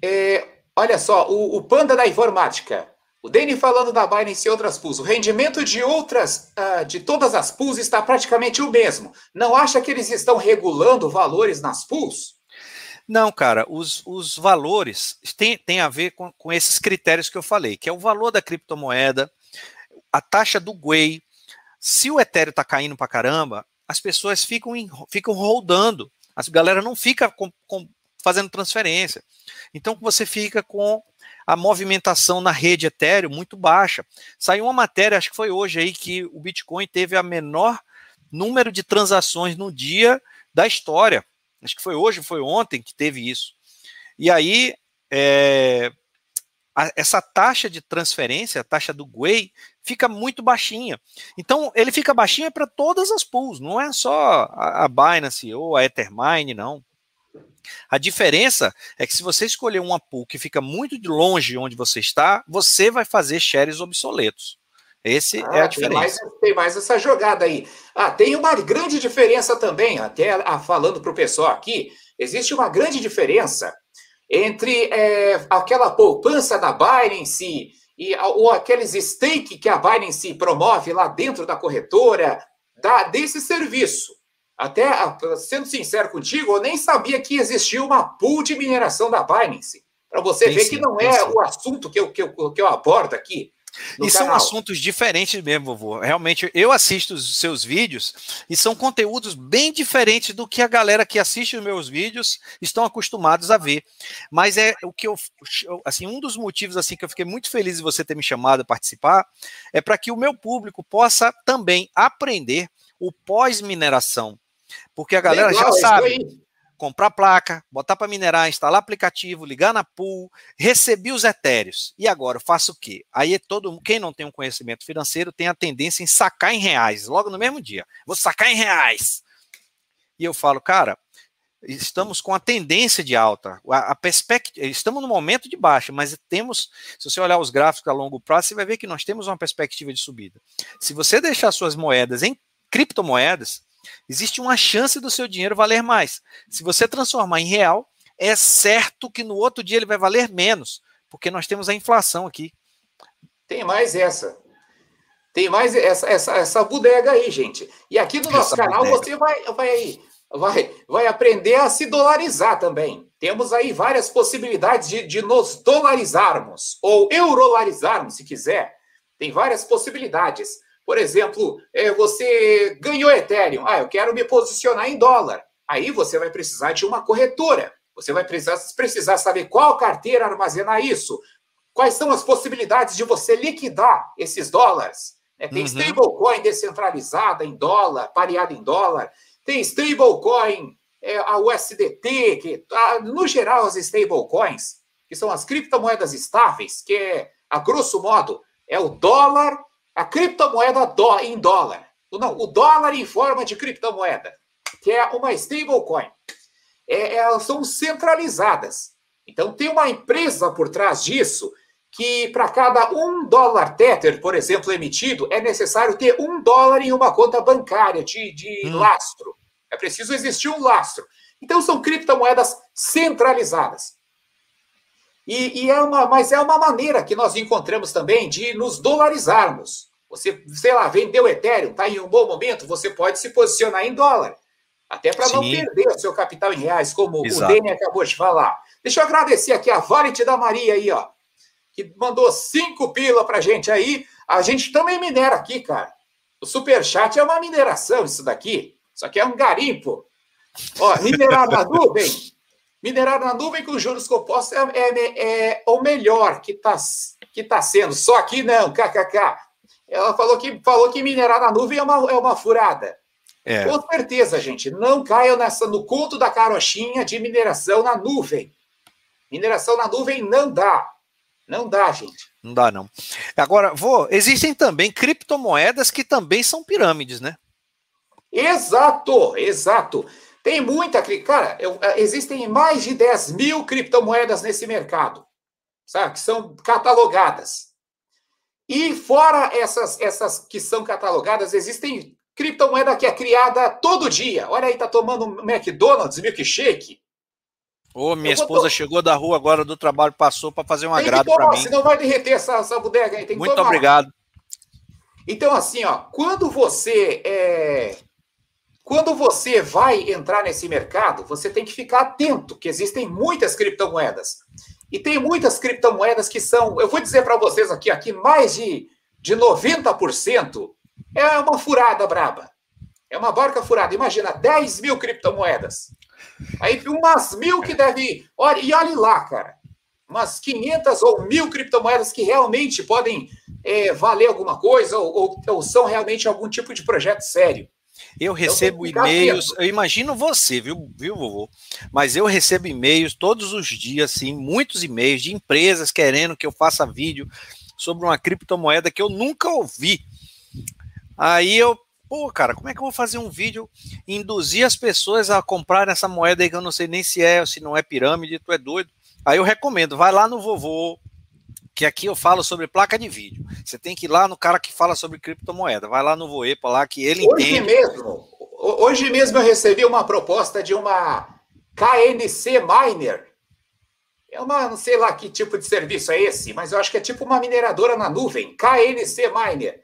É, olha só, o, o, Panda da informática, o Dani falando da Binance e outras pools, o rendimento de outras, uh, de todas as pools está praticamente o mesmo. Não acha que eles estão regulando valores nas pools? Não, cara, os, os valores têm, têm a ver com, com esses critérios que eu falei, que é o valor da criptomoeda, a taxa do Gwei, se o Ethereum está caindo para caramba, as pessoas ficam, em, ficam rodando. A galera não fica com, com, fazendo transferência. Então você fica com a movimentação na rede Ethereum muito baixa. Saiu uma matéria, acho que foi hoje aí, que o Bitcoin teve a menor número de transações no dia da história. Acho que foi hoje, foi ontem que teve isso. E aí, é, a, essa taxa de transferência, a taxa do Gwei, fica muito baixinha. Então, ele fica baixinha para todas as pools, não é só a, a Binance ou a Ethermine, não. A diferença é que se você escolher uma pool que fica muito de longe de onde você está, você vai fazer shares obsoletos. Esse ah, é a diferença. Tem mais, tem mais, essa jogada aí. Ah, tem uma grande diferença também, até ah, falando para o pessoal aqui, existe uma grande diferença entre é, aquela poupança da Binance e, ou aqueles stake que a Binance promove lá dentro da corretora, da, desse serviço. Até, sendo sincero contigo, eu nem sabia que existia uma pool de mineração da Binance. Para você tem ver sim, que não é sim. o assunto que eu, que, eu, que eu abordo aqui. E canal. são assuntos diferentes mesmo, vovô. Realmente, eu assisto os seus vídeos e são conteúdos bem diferentes do que a galera que assiste os meus vídeos estão acostumados a ver. Mas é o que eu, assim, um dos motivos assim que eu fiquei muito feliz de você ter me chamado a participar é para que o meu público possa também aprender o pós-mineração, porque a galera Legal, já sabe comprar placa, botar para minerar, instalar aplicativo, ligar na pool, recebi os etéreos. E agora eu faço o quê? Aí é todo quem não tem um conhecimento financeiro tem a tendência em sacar em reais, logo no mesmo dia. Vou sacar em reais. E eu falo, cara, estamos com a tendência de alta, a, a perspectiva, estamos no momento de baixa, mas temos, se você olhar os gráficos a longo prazo, você vai ver que nós temos uma perspectiva de subida. Se você deixar suas moedas em criptomoedas, existe uma chance do seu dinheiro valer mais. Se você transformar em real, é certo que no outro dia ele vai valer menos, porque nós temos a inflação aqui. Tem mais essa. Tem mais essa, essa, essa bodega aí, gente. E aqui no nosso essa canal bodega. você vai, vai, vai, vai aprender a se dolarizar também. Temos aí várias possibilidades de, de nos dolarizarmos, ou eurolarizarmos, se quiser. Tem várias possibilidades. Por exemplo, é, você ganhou Ethereum. Ah, eu quero me posicionar em dólar. Aí você vai precisar de uma corretora. Você vai precisar, precisar saber qual carteira armazenar isso. Quais são as possibilidades de você liquidar esses dólares? É, tem uhum. stablecoin descentralizada em dólar, pareada em dólar. Tem stablecoin, é, a USDT, que, a, no geral, as stablecoins, que são as criptomoedas estáveis, que é, a grosso modo, é o dólar a criptomoeda dó, em dólar. Não, o dólar em forma de criptomoeda, que é uma stablecoin. É, elas são centralizadas. Então, tem uma empresa por trás disso que, para cada um dólar Tether, por exemplo, emitido, é necessário ter um dólar em uma conta bancária de, de hum. lastro. É preciso existir um lastro. Então, são criptomoedas centralizadas. E, e, é uma, mas é uma maneira que nós encontramos também de nos dolarizarmos. Você, sei lá, vendeu Ethereum, está em um bom momento, você pode se posicionar em dólar. Até para não perder o seu capital em reais, como Exato. o Dene acabou de falar. Deixa eu agradecer aqui a Valente da Maria aí, ó, que mandou cinco pila para gente aí. A gente também minera aqui, cara. O Superchat é uma mineração, isso daqui. Isso aqui é um garimpo. Ó, minerar na nuvem. Minerar na nuvem com juros compostos é, é, é o melhor que está que tá sendo. Só que não, kkk. Ela falou que, falou que minerar na nuvem é uma, é uma furada. É. Com certeza, gente. Não caiam nessa, no culto da carochinha de mineração na nuvem. Mineração na nuvem não dá. Não dá, gente. Não dá, não. Agora, vou. Existem também criptomoedas que também são pirâmides, né? Exato, exato. Tem muita. Cara, eu, é, existem mais de 10 mil criptomoedas nesse mercado, sabe? Que são catalogadas. E fora essas, essas que são catalogadas, existem criptomoeda que é criada todo dia. Olha aí, tá tomando McDonald's, milkshake. Ô, minha esposa chegou da rua agora do trabalho, passou para fazer um agrado para mim. Senão vai derreter essa, essa bodega aí. Muito obrigado. Então, assim, ó, quando você é, quando você vai entrar nesse mercado, você tem que ficar atento, que existem muitas criptomoedas. E tem muitas criptomoedas que são, eu vou dizer para vocês aqui, aqui mais de, de 90% é uma furada braba. É uma barca furada. Imagina, 10 mil criptomoedas. Aí umas mil que deve. Olha, e olhe lá, cara. Umas 500 ou mil criptomoedas que realmente podem é, valer alguma coisa ou, ou, ou são realmente algum tipo de projeto sério. Eu recebo e-mails, eu imagino você, viu, viu, vovô? Mas eu recebo e-mails todos os dias, sim, muitos e-mails de empresas querendo que eu faça vídeo sobre uma criptomoeda que eu nunca ouvi. Aí eu, pô, cara, como é que eu vou fazer um vídeo e induzir as pessoas a comprar essa moeda aí que eu não sei nem se é se não é pirâmide, tu é doido? Aí eu recomendo, vai lá no vovô, que aqui eu falo sobre placa de vídeo. Você tem que ir lá no cara que fala sobre criptomoeda. Vai lá no Voepa lá que ele hoje entende. Mesmo, hoje mesmo eu recebi uma proposta de uma KNC Miner. É uma, não sei lá que tipo de serviço é esse, mas eu acho que é tipo uma mineradora na nuvem, KNC Miner.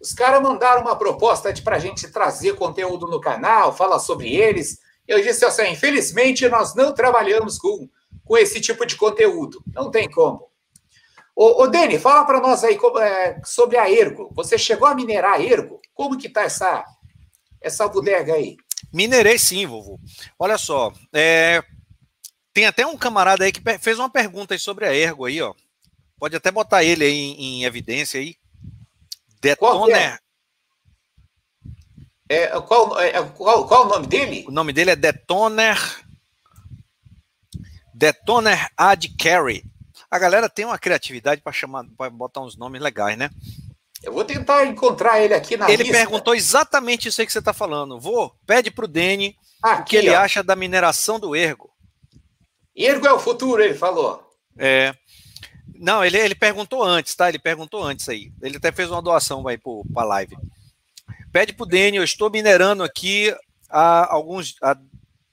Os caras mandaram uma proposta para a gente trazer conteúdo no canal, falar sobre eles. Eu disse assim: infelizmente, nós não trabalhamos com, com esse tipo de conteúdo. Não tem como. Ô, ô Dani, fala para nós aí é, sobre a Ergo. Você chegou a minerar a Ergo? Como que tá essa, essa bodega aí? Minerei sim, vovô. Olha só, é, tem até um camarada aí que fez uma pergunta aí sobre a Ergo aí, ó. Pode até botar ele aí em, em evidência aí. Detoner. Qual, é? É, qual, é, qual, qual o nome dele? O nome dele é Detoner Detoner Ad Carry. A galera tem uma criatividade para chamar, para botar uns nomes legais, né? Eu vou tentar encontrar ele aqui na Ele lista. perguntou exatamente isso aí que você está falando. Vou, pede pro Dene o que ele ó. acha da mineração do ergo. Ergo é o futuro, ele falou. É. Não, ele, ele perguntou antes, tá? Ele perguntou antes aí. Ele até fez uma doação vai para a live. Pede pro Dene, eu estou minerando aqui há alguns. há-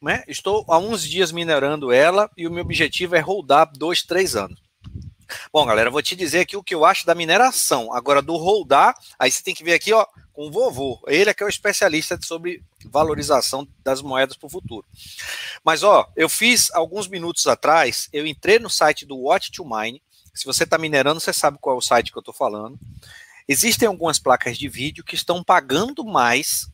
né? Estou há uns dias minerando ela e o meu objetivo é rodar dois, três anos. Bom, galera, vou te dizer aqui o que eu acho da mineração. Agora, do holdar, aí você tem que ver aqui, ó, com o vovô. Ele é que é o especialista sobre valorização das moedas para o futuro. Mas, ó, eu fiz alguns minutos atrás, eu entrei no site do Watch to Mine. Se você está minerando, você sabe qual é o site que eu estou falando. Existem algumas placas de vídeo que estão pagando mais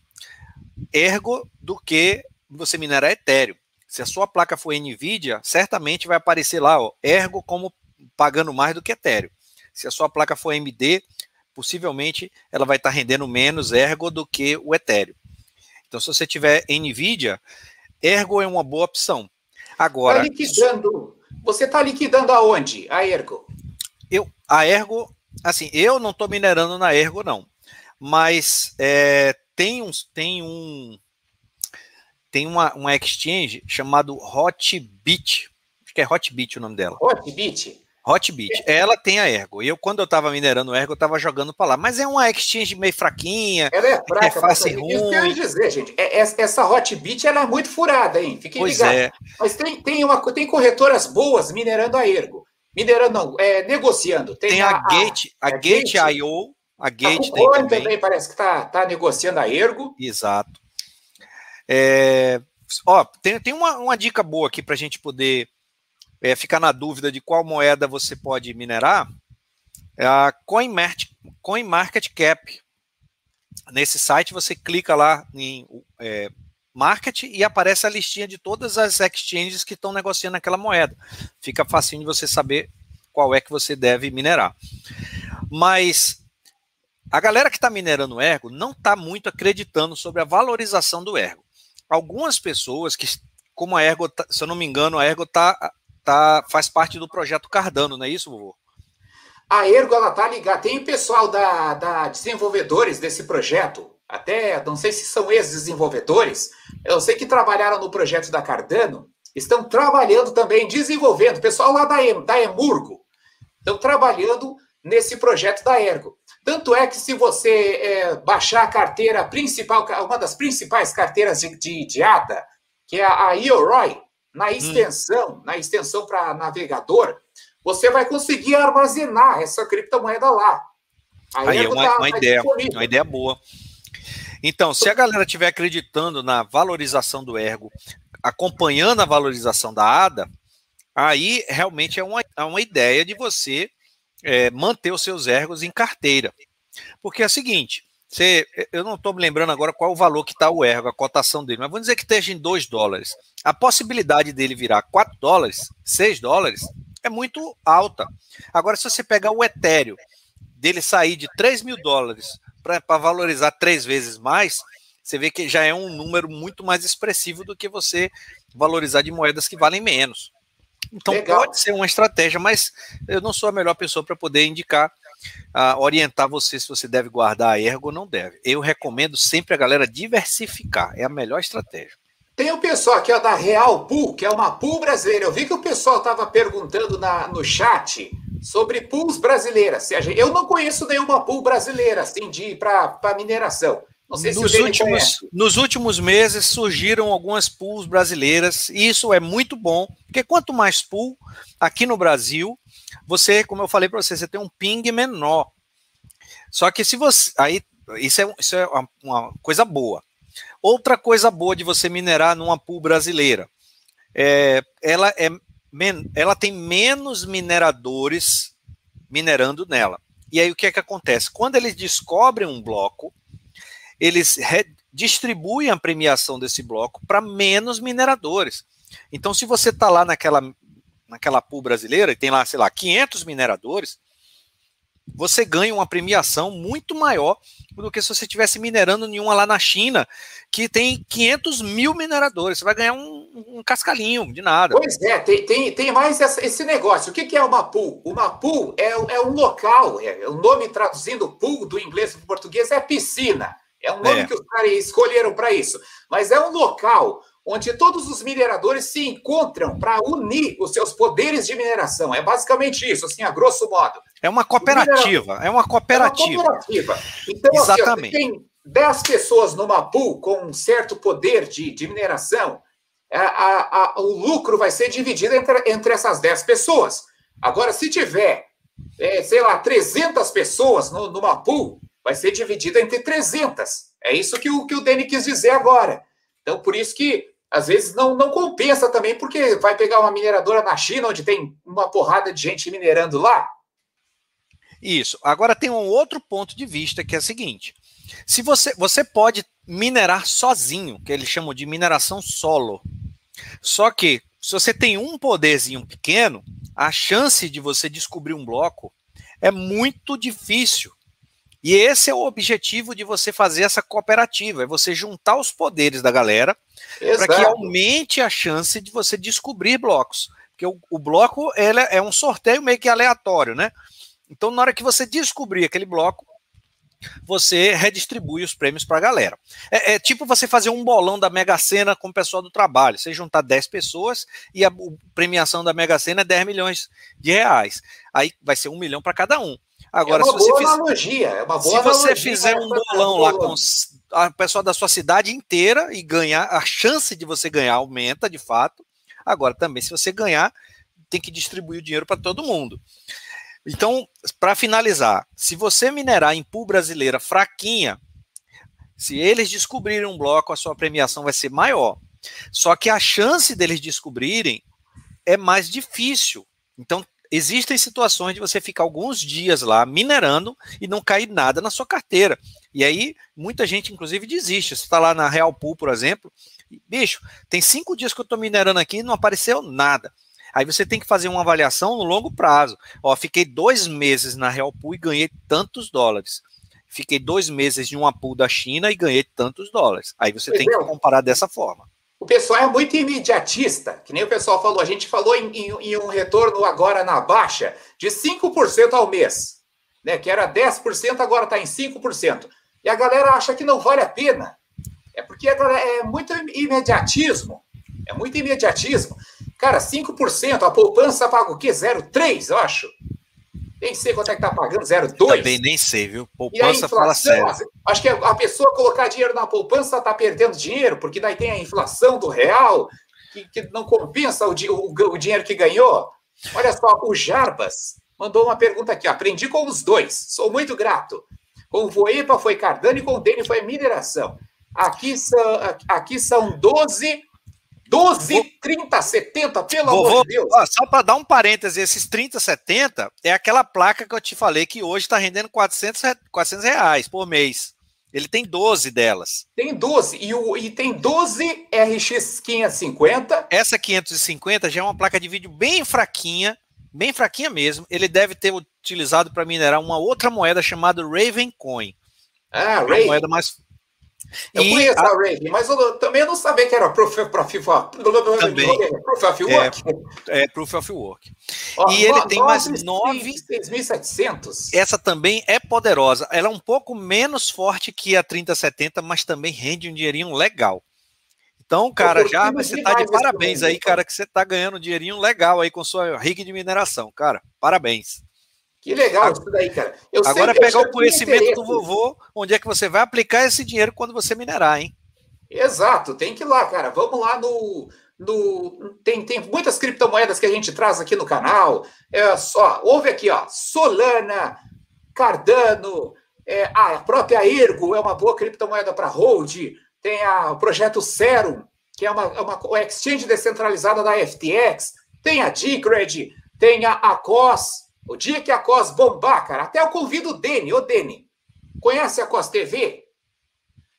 ergo do que você minerar Ethereum. Se a sua placa for NVIDIA, certamente vai aparecer lá, ó, ergo como pagando mais do que Ethereum. Se a sua placa for AMD, possivelmente ela vai estar rendendo menos ergo do que o Ethereum. Então, se você tiver NVIDIA, ergo é uma boa opção. Agora, Tá liquidando. Você está liquidando aonde, a Ergo? eu, a Ergo, assim, eu não estou minerando na Ergo, não. Mas é, tem, uns, tem um. Tem uma, uma exchange chamado Hotbit. Acho que é Hotbit o nome dela. Hotbit? Hotbit. Ela tem a Ergo. E eu, quando eu estava minerando Ergo, eu estava jogando para lá. Mas é uma exchange meio fraquinha. Ela é fraca. Interface pra- Isso que eu ia ruim. dizer, gente. É- é- Essa Hotbit ela é muito furada, hein? Fiquem Pois ligados. é. Mas tem, tem, uma, tem corretoras boas minerando a Ergo. Minerando, não, é, negociando. Tem, Tem a Gate, a a Gate Gate. IO. A A Gate também. também parece que está tá negociando a Ergo. Exato. É, ó, tem, tem uma, uma dica boa aqui para a gente poder é, ficar na dúvida de qual moeda você pode minerar. É a CoinMarket, CoinMarketCap. Nesse site você clica lá em é, Market e aparece a listinha de todas as exchanges que estão negociando aquela moeda. Fica facinho de você saber qual é que você deve minerar. Mas a galera que está minerando ergo não está muito acreditando sobre a valorização do ergo. Algumas pessoas que, como a ergo, tá- se eu não me engano, a ergo tá, tá, faz parte do projeto Cardano, não é isso, vovô? A Ergo, ela tá ligada. Tem o pessoal da, da desenvolvedores desse projeto, até não sei se são ex-desenvolvedores, eu sei que trabalharam no projeto da Cardano, estão trabalhando também, desenvolvendo, pessoal lá da, da Emurgo, estão trabalhando nesse projeto da Ergo. Tanto é que se você é, baixar a carteira principal, uma das principais carteiras de, de, de ADA, que é a Eoroy, na extensão, na extensão para navegador, você vai conseguir armazenar essa criptomoeda lá. A Aí é Ergo uma, tá- uma tá ideia, disponível. uma ideia boa. Então, se a galera estiver acreditando na valorização do ergo, acompanhando a valorização da ADA, aí realmente é uma, é uma ideia de você é, manter os seus ergos em carteira. Porque é o seguinte, você, eu não estou me lembrando agora qual o valor que está o ergo, a cotação dele, mas vamos dizer que esteja em 2 dólares. A possibilidade dele virar 4 dólares, 6 dólares, é muito alta. Agora, se você pegar o Ethereum, dele sair de 3 mil dólares para valorizar três vezes mais, você vê que já é um número muito mais expressivo do que você valorizar de moedas que valem menos. Então Legal. pode ser uma estratégia, mas eu não sou a melhor pessoa para poder indicar, ah, orientar você se você deve guardar a ergo ou não deve. Eu recomendo sempre a galera diversificar, é a melhor estratégia. Tem o pessoal aqui ó, da Real Pool, que é uma pool brasileira. Eu vi que o pessoal estava perguntando na, no chat sobre pools brasileiras. Seja, eu não conheço nenhuma pool brasileira assim, de para mineração. Não sei Nos se o últimos, conhece. nos últimos meses surgiram algumas pools brasileiras, e isso é muito bom, porque quanto mais pool aqui no Brasil, você, como eu falei para você, você tem um ping menor. Só que se você. Aí, isso é, isso é uma coisa boa. Outra coisa boa de você minerar numa pool brasileira. É, ela, é, ela tem menos mineradores minerando nela. E aí o que é que acontece? Quando eles descobrem um bloco, eles distribuem a premiação desse bloco para menos mineradores. Então, se você está lá naquela, naquela pool brasileira e tem lá, sei lá, 500 mineradores, você ganha uma premiação muito maior do que se você estivesse minerando nenhuma lá na China, que tem 500 mil mineradores. Você vai ganhar um, um cascalinho de nada. Pois é, tem, tem, tem mais esse negócio. O que, que é uma pool? Uma pool é, é um local, é, o nome traduzindo pool do inglês para o português é piscina. É um nome é. que os caras escolheram para isso. Mas é um local onde todos os mineradores se encontram para unir os seus poderes de mineração. É basicamente isso, assim, a grosso modo. É uma cooperativa, é uma cooperativa. É uma cooperativa. Então, Exatamente. Assim, tem 10 pessoas numa pool com um certo poder de, de mineração, a, a, a, o lucro vai ser dividido entre, entre essas 10 pessoas. Agora, se tiver, é, sei lá, 300 pessoas no, numa pool, vai ser dividido entre 300. É isso que o, que o Dani quis dizer agora. Então, por isso que às vezes não, não compensa também, porque vai pegar uma mineradora na China, onde tem uma porrada de gente minerando lá. Isso. Agora tem um outro ponto de vista que é o seguinte: se você, você pode minerar sozinho, que eles chamam de mineração solo. Só que se você tem um poderzinho pequeno, a chance de você descobrir um bloco é muito difícil. E esse é o objetivo de você fazer essa cooperativa, é você juntar os poderes da galera para que aumente a chance de você descobrir blocos. Porque o, o bloco ele é um sorteio meio que aleatório, né? Então, na hora que você descobrir aquele bloco, você redistribui os prêmios para a galera. É, é, tipo você fazer um bolão da Mega Sena com o pessoal do trabalho. Você juntar 10 pessoas e a, premiação da Mega Sena é 10 milhões de reais. Aí vai ser um milhão para cada um. Agora, é uma se boa você analogia, é uma boa Se você fizer um bolão lá com a pessoa da sua cidade inteira e ganhar, a chance de você ganhar aumenta de fato. Agora, também, se você ganhar, tem que distribuir o dinheiro para todo mundo. Então, para finalizar, se você minerar em pool brasileira fraquinha, se eles descobrirem um bloco, a sua premiação vai ser maior. Só que a chance deles descobrirem é mais difícil. Então, existem situações de você ficar alguns dias lá minerando e não cair nada na sua carteira. E aí, muita gente, inclusive, desiste. Você está lá na Real Pool, por exemplo, bicho, tem cinco dias que eu estou minerando aqui e não apareceu nada. Aí você tem que fazer uma avaliação no longo prazo. Ó, fiquei dois meses na Real Pool e ganhei tantos dólares. Fiquei dois meses em uma pool da China e ganhei tantos dólares. Aí você tem que comparar dessa forma. O pessoal é muito imediatista, que nem o pessoal falou. A gente falou em, em, em um retorno agora na baixa de 5% ao mês, né? Que era 10%, agora está em 5%. E a galera acha que não vale a pena. É porque é muito imediatismo. É muito imediatismo. Cara, 5%, a poupança paga o quê? 0,3%, eu acho. Nem sei quanto é que tá pagando, 0,2%. Também nem sei, viu? Poupança fala sério. Acho que a pessoa colocar dinheiro na poupança tá perdendo dinheiro, porque daí tem a inflação do real, que, que não compensa o, o, o dinheiro que ganhou. Olha só, o Jarbas mandou uma pergunta aqui. Aprendi com os dois, sou muito grato. Com o Voepa foi Cardano e com o Dene foi mineração. Aqui são, aqui são 12 12, 30, 70, pelo vou, amor de Deus. Ó, só para dar um parêntese, esses 30, 70 é aquela placa que eu te falei que hoje está rendendo 400, 400 reais por mês. Ele tem 12 delas. Tem 12. E, o, e tem 12 RX 550. Essa 550 já é uma placa de vídeo bem fraquinha, bem fraquinha mesmo. Ele deve ter utilizado para minerar uma outra moeda chamada Raven Coin. Ah, Raven. Uma moeda mais eu e conheço a, a Rave, mas eu também não sabia que era Proof, proof, também, proof of Work. É, é Proof of Work. Ó, e ele tem mais 9. 6.700. Essa também é poderosa. Ela é um pouco menos forte que a 3070, mas também rende um dinheirinho legal. Então, cara, já você tá de parabéns aí, cara, que você tá ganhando um dinheirinho legal aí com sua rig de mineração, cara. Parabéns. Que legal isso daí, cara. Eu Agora sempre, pegar o conhecimento do vovô, onde é que você vai aplicar esse dinheiro quando você minerar, hein? Exato, tem que ir lá, cara. Vamos lá no. no tem, tem muitas criptomoedas que a gente traz aqui no canal. É só, ouve aqui, ó. Solana, Cardano, é, a própria Ergo é uma boa criptomoeda para hold. Tem a, o projeto Serum, que é uma, é uma, exchange descentralizada da FTX. Tem a Decred, tem a, a COS o dia que a COS bombar, cara, até eu convido o Dene. Ô, Dene, conhece a COS TV?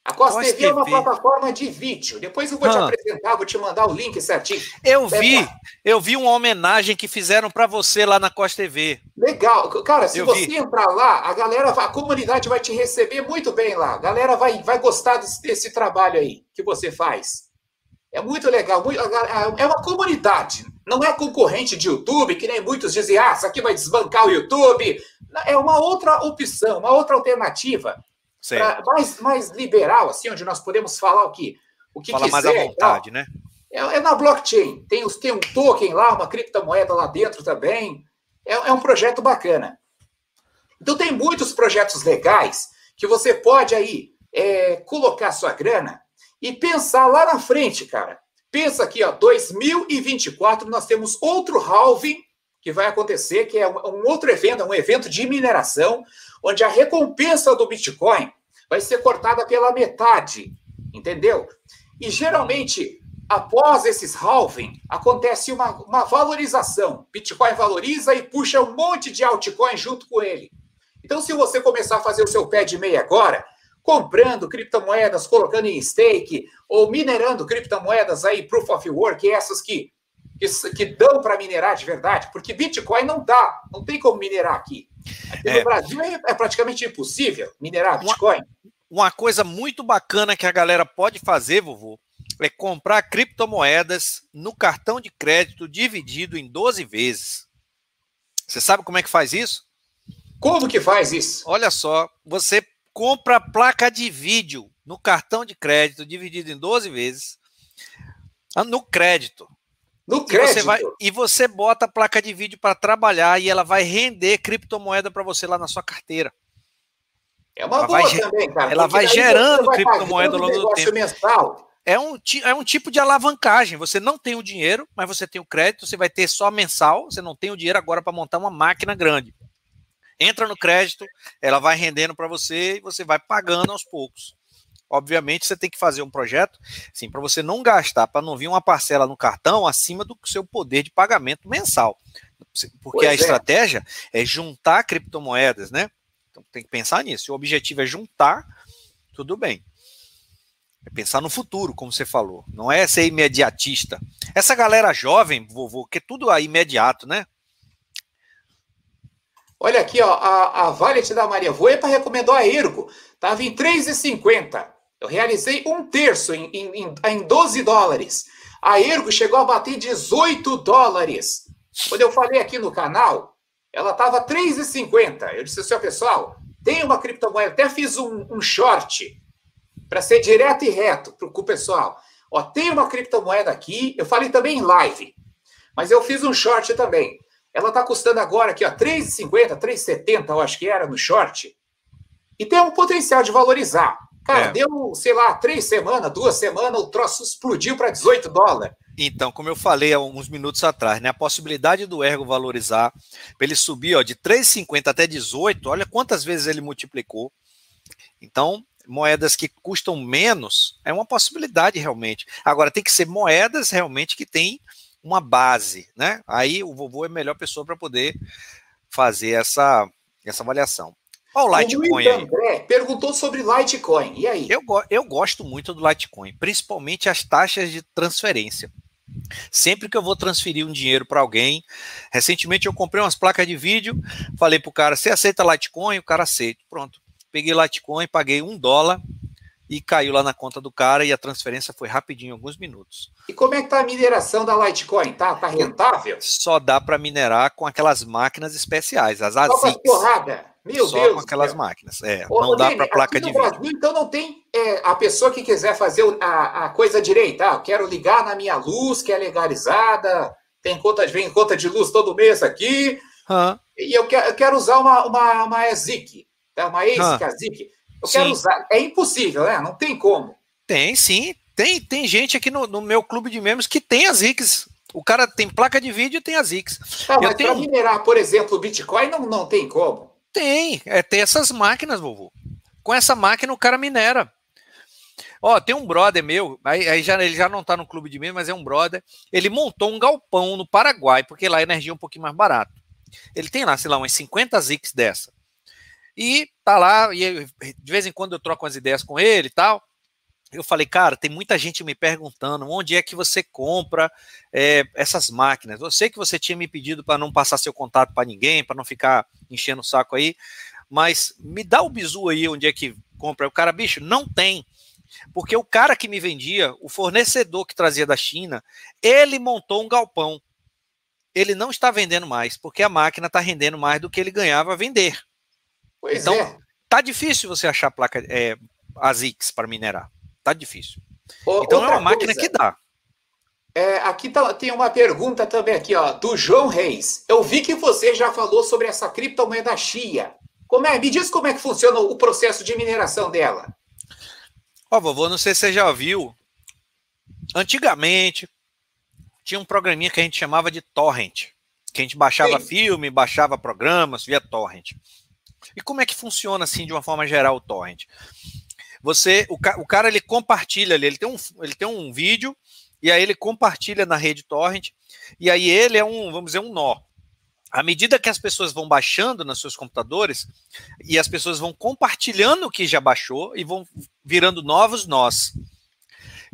A Costa TV é uma plataforma de vídeo. Depois eu vou ah. te apresentar, vou te mandar o link certinho. Eu vi, eu vi uma homenagem que fizeram para você lá na Costa TV. Legal. Cara, se eu você vi. entrar lá, a galera, a comunidade vai te receber muito bem lá. A galera vai, vai gostar desse, desse trabalho aí que você faz. É muito legal. Muito, é uma comunidade. Não é concorrente de YouTube, que nem muitos dizem, ah, isso aqui vai desbancar o YouTube. É uma outra opção, uma outra alternativa mais, mais liberal, assim, onde nós podemos falar o que, o que Fala quiser. mais à vontade, né? É, é, na blockchain. Tem, os, tem um token lá, uma criptomoeda lá dentro também. É, é um projeto bacana. Então, tem muitos projetos legais que você pode aí é, colocar sua grana e pensar lá na frente, cara. Pensa aqui, ó, 2024 nós temos outro halving que vai acontecer, que é um, outro evento, um evento de mineração, onde a recompensa do Bitcoin vai ser cortada pela metade, entendeu? E geralmente, após esses halving, acontece uma, uma valorização. Bitcoin valoriza e puxa um monte de altcoin junto com ele. Então, se você começar a fazer o seu pé de meia agora, comprando criptomoedas, colocando em stake, ou minerando criptomoedas aí, proof of work, essas que, que, que dão para minerar de verdade, porque Bitcoin não dá, não tem como minerar aqui. Aqui é, no Brasil é, é, praticamente impossível minerar Bitcoin. Uma, uma coisa muito bacana que a galera pode fazer, vovô, é comprar criptomoedas no cartão de crédito dividido em 12 vezes. Você sabe como é que faz isso? Como que faz isso? Olha só, você compra placa de vídeo no cartão de crédito dividido em 12 vezes ah, no crédito. No crédito. E você, vai, e você bota a placa de vídeo para trabalhar e ela vai render criptomoeda para você lá na sua carteira. É uma ela boa vai, também, cara. Ela vai gerando vai criptomoeda ao longo do tempo. Mensal. É um, é um tipo de alavancagem. Você não tem o dinheiro, mas você tem o crédito, você vai ter só mensal, você não tem o dinheiro agora para montar uma máquina grande. Entra no crédito, ela vai rendendo para você e você vai pagando aos poucos. Obviamente, você tem que fazer um projeto, sim, para você não gastar, para não vir uma parcela no cartão acima do seu poder de pagamento mensal. Porque pois a é. estratégia é juntar criptomoedas, né? Então tem que pensar nisso. Se o objetivo é juntar, tudo bem. É pensar no futuro, como você falou. Não é ser imediatista. Essa galera jovem, vovô, que é tudo aí imediato, né? Olha aqui, ó, a, a Valet da Maria Voepa recomendou a Ergo. Estava em 3,50. Eu realizei um terço em, em, em 12 dólares. A Ergo chegou a bater 18 dólares. Quando eu falei aqui no canal, ela estava 3,50. Eu disse assim, ó, pessoal, tem uma criptomoeda. Até fiz um, um short para ser direto e reto para o pessoal. Ó, tem uma criptomoeda aqui. Eu falei também em live, mas eu fiz um short também. Ela está custando agora aqui, ó, 3,50, 3,70, eu acho que era no short. E tem um potencial de valorizar. Cara, é. deu, sei lá, três semanas, duas semanas, o troço explodiu para 18 dólares. Então, como eu falei há uns minutos atrás, né, a possibilidade do ergo valorizar, para ele subir ó, de 3,50 até 18, olha quantas vezes ele multiplicou. Então, moedas que custam menos é uma possibilidade realmente. Agora, tem que ser moedas realmente que têm uma base, né? Aí o vovô é a melhor pessoa para poder fazer essa, essa avaliação. Olha o Litecoin o André perguntou sobre Litecoin. E aí? Eu, eu gosto muito do Litecoin, principalmente as taxas de transferência. Sempre que eu vou transferir um dinheiro para alguém, recentemente eu comprei umas placas de vídeo, falei pro cara, você aceita Litecoin? O cara aceita. Pronto. Peguei Litecoin, paguei um dólar e caiu lá na conta do cara e a transferência foi rapidinho, alguns minutos. E como é que tá a mineração da Litecoin? Tá, tá rentável? Só dá para minerar com aquelas máquinas especiais, as ASICs. porrada. Meu Só Deus. com aquelas Deus. máquinas. É, Ô, não dá para placa de vídeo. Brasil, então não tem é, a pessoa que quiser fazer a, a coisa direita. Ah, quero ligar na minha luz, que é legalizada, tem conta, vem conta de luz todo mês aqui. Hã? E eu quero, eu quero usar uma, uma, uma EZIC, tá? uma ASIC, ASIC. Eu sim. quero usar. É impossível, né? Não tem como. Tem, sim. Tem, tem gente aqui no, no meu clube de membros que tem as ICs. O cara tem placa de vídeo e tem as ICs. Tá, mas tenho... para minerar, por exemplo, o Bitcoin, não, não tem como. Tem, é ter essas máquinas, vovô. Com essa máquina o cara minera. Ó, tem um brother meu, aí, aí, já, ele já não tá no clube de mim, mas é um brother. Ele montou um galpão no Paraguai, porque lá a energia é um pouquinho mais barata. Ele tem lá, sei lá, umas 50 zics dessa. E tá lá, e de vez em quando eu troco umas ideias com ele e tal. eu falei, cara, tem muita gente me perguntando onde é que você compra é, essas máquinas. Eu sei que você tinha me pedido para não passar seu contato para ninguém, para não ficar enchendo o saco aí, mas me dá o bizu aí onde é que compra. O cara, bicho, não tem. Porque o cara que me vendia, o fornecedor que trazia da China, ele montou um galpão. Ele não está vendendo mais, porque a máquina está rendendo mais do que ele ganhava a vender. Pois então, é. tá difícil você achar placa é, ASICS para minerar. Tá difícil. Ô, então é uma máquina coisa, que dá. é, aqui tá- tem uma pergunta também aqui, ó, do João Reis. Eu vi que você já falou sobre essa criptomoeda Chia. Como é? Me diz como é que funciona o processo de mineração dela. Ó, vovô, não sei se você já viu. Antigamente, tinha um programinha que a gente chamava de torrent. Que a gente baixava Sim. filme, baixava programas via torrent. E como é que funciona, assim, de uma forma geral, o torrent? Você, o, ca- o cara, ele compartilha ali, ele tem, um, ele tem um vídeo, e aí ele compartilha na rede torrent, e aí ele é um, vamos dizer, um nó. À medida que as pessoas vão baixando nos seus computadores, e as pessoas vão compartilhando o que já baixou, e vão virando novos nós.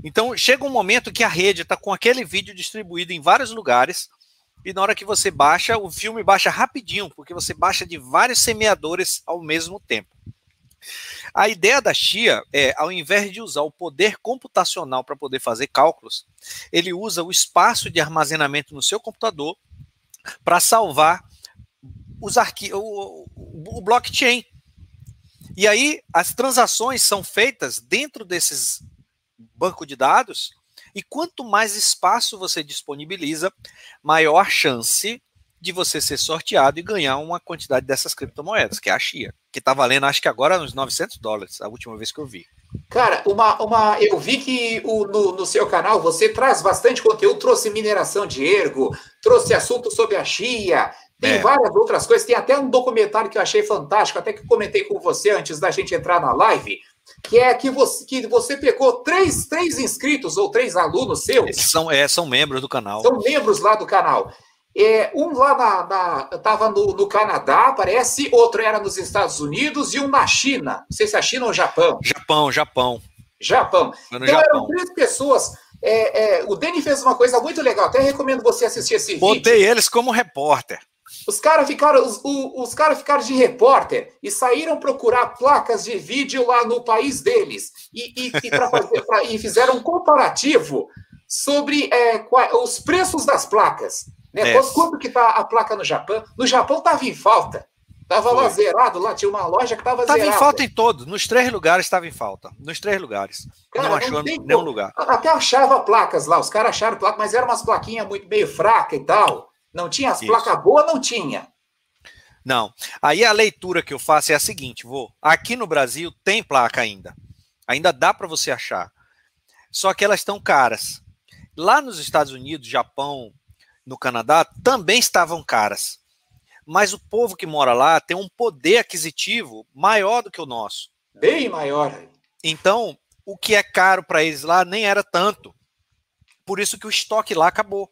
Então, chega um momento que a rede está com aquele vídeo distribuído em vários lugares, e na hora que você baixa, o filme baixa rapidinho, porque você baixa de vários semeadores ao mesmo tempo. A ideia da Chia é, ao invés de usar o poder computacional para poder fazer cálculos, ele usa o espaço de armazenamento no seu computador para salvar os arquivos, o, o, o blockchain. E aí as transações são feitas dentro desses banco de dados, e quanto mais espaço você disponibiliza, maior a chance de você ser sorteado e ganhar uma quantidade dessas criptomoedas, que é a Chia, que está valendo, acho que agora, uns 900 dólares, a última vez que eu vi. Cara, uma, uma, eu vi que o, no, no seu canal você traz bastante conteúdo, trouxe mineração de ergo, trouxe assunto sobre a Chia, tem É. várias outras coisas. Tem até um documentário que eu achei fantástico, até que comentei com você antes da gente entrar na live, que é que você, que você pegou três, três inscritos ou três alunos seus, Eles são, é, são membros do canal. são membros lá do canal. É, um lá estava no, no Canadá, parece, outro era nos Estados Unidos e um na China. Não sei se é a China ou Japão. Japão, Japão. Japão. Então eram Japão. três pessoas. É, é, o Dani fez uma coisa muito legal. Até recomendo você assistir esse vídeo. Botei eles como repórter. Os caras ficaram, os, os cara ficaram de repórter e saíram procurar placas de vídeo lá no país deles e, e, e, fazer- pra- e fizeram um comparativo sobre é, os preços das placas. Né? É. Quanto, que está a placa no Japão? No Japão estava em falta. Estava lá zerado, lá tinha uma loja que estava Estava zerada. em falta em todos. Nos três lugares estava em falta. Nos três lugares. Cara, não não achou tem nenhum como. lugar. Até achava placas lá, os caras acharam placas, mas eram umas plaquinhas muito meio fracas e tal. Não tinha as placas boas, não tinha. Não. Aí a leitura que eu faço é a seguinte, vou. Aqui no Brasil tem placa ainda. Ainda dá para você achar. Só que elas estão caras. Lá nos Estados Unidos, Japão, no Canadá, também estavam caras. Mas o povo que mora lá tem um poder aquisitivo maior do que o nosso. Bem maior. Então, o que é caro para eles lá nem era tanto. Por isso que o estoque lá acabou.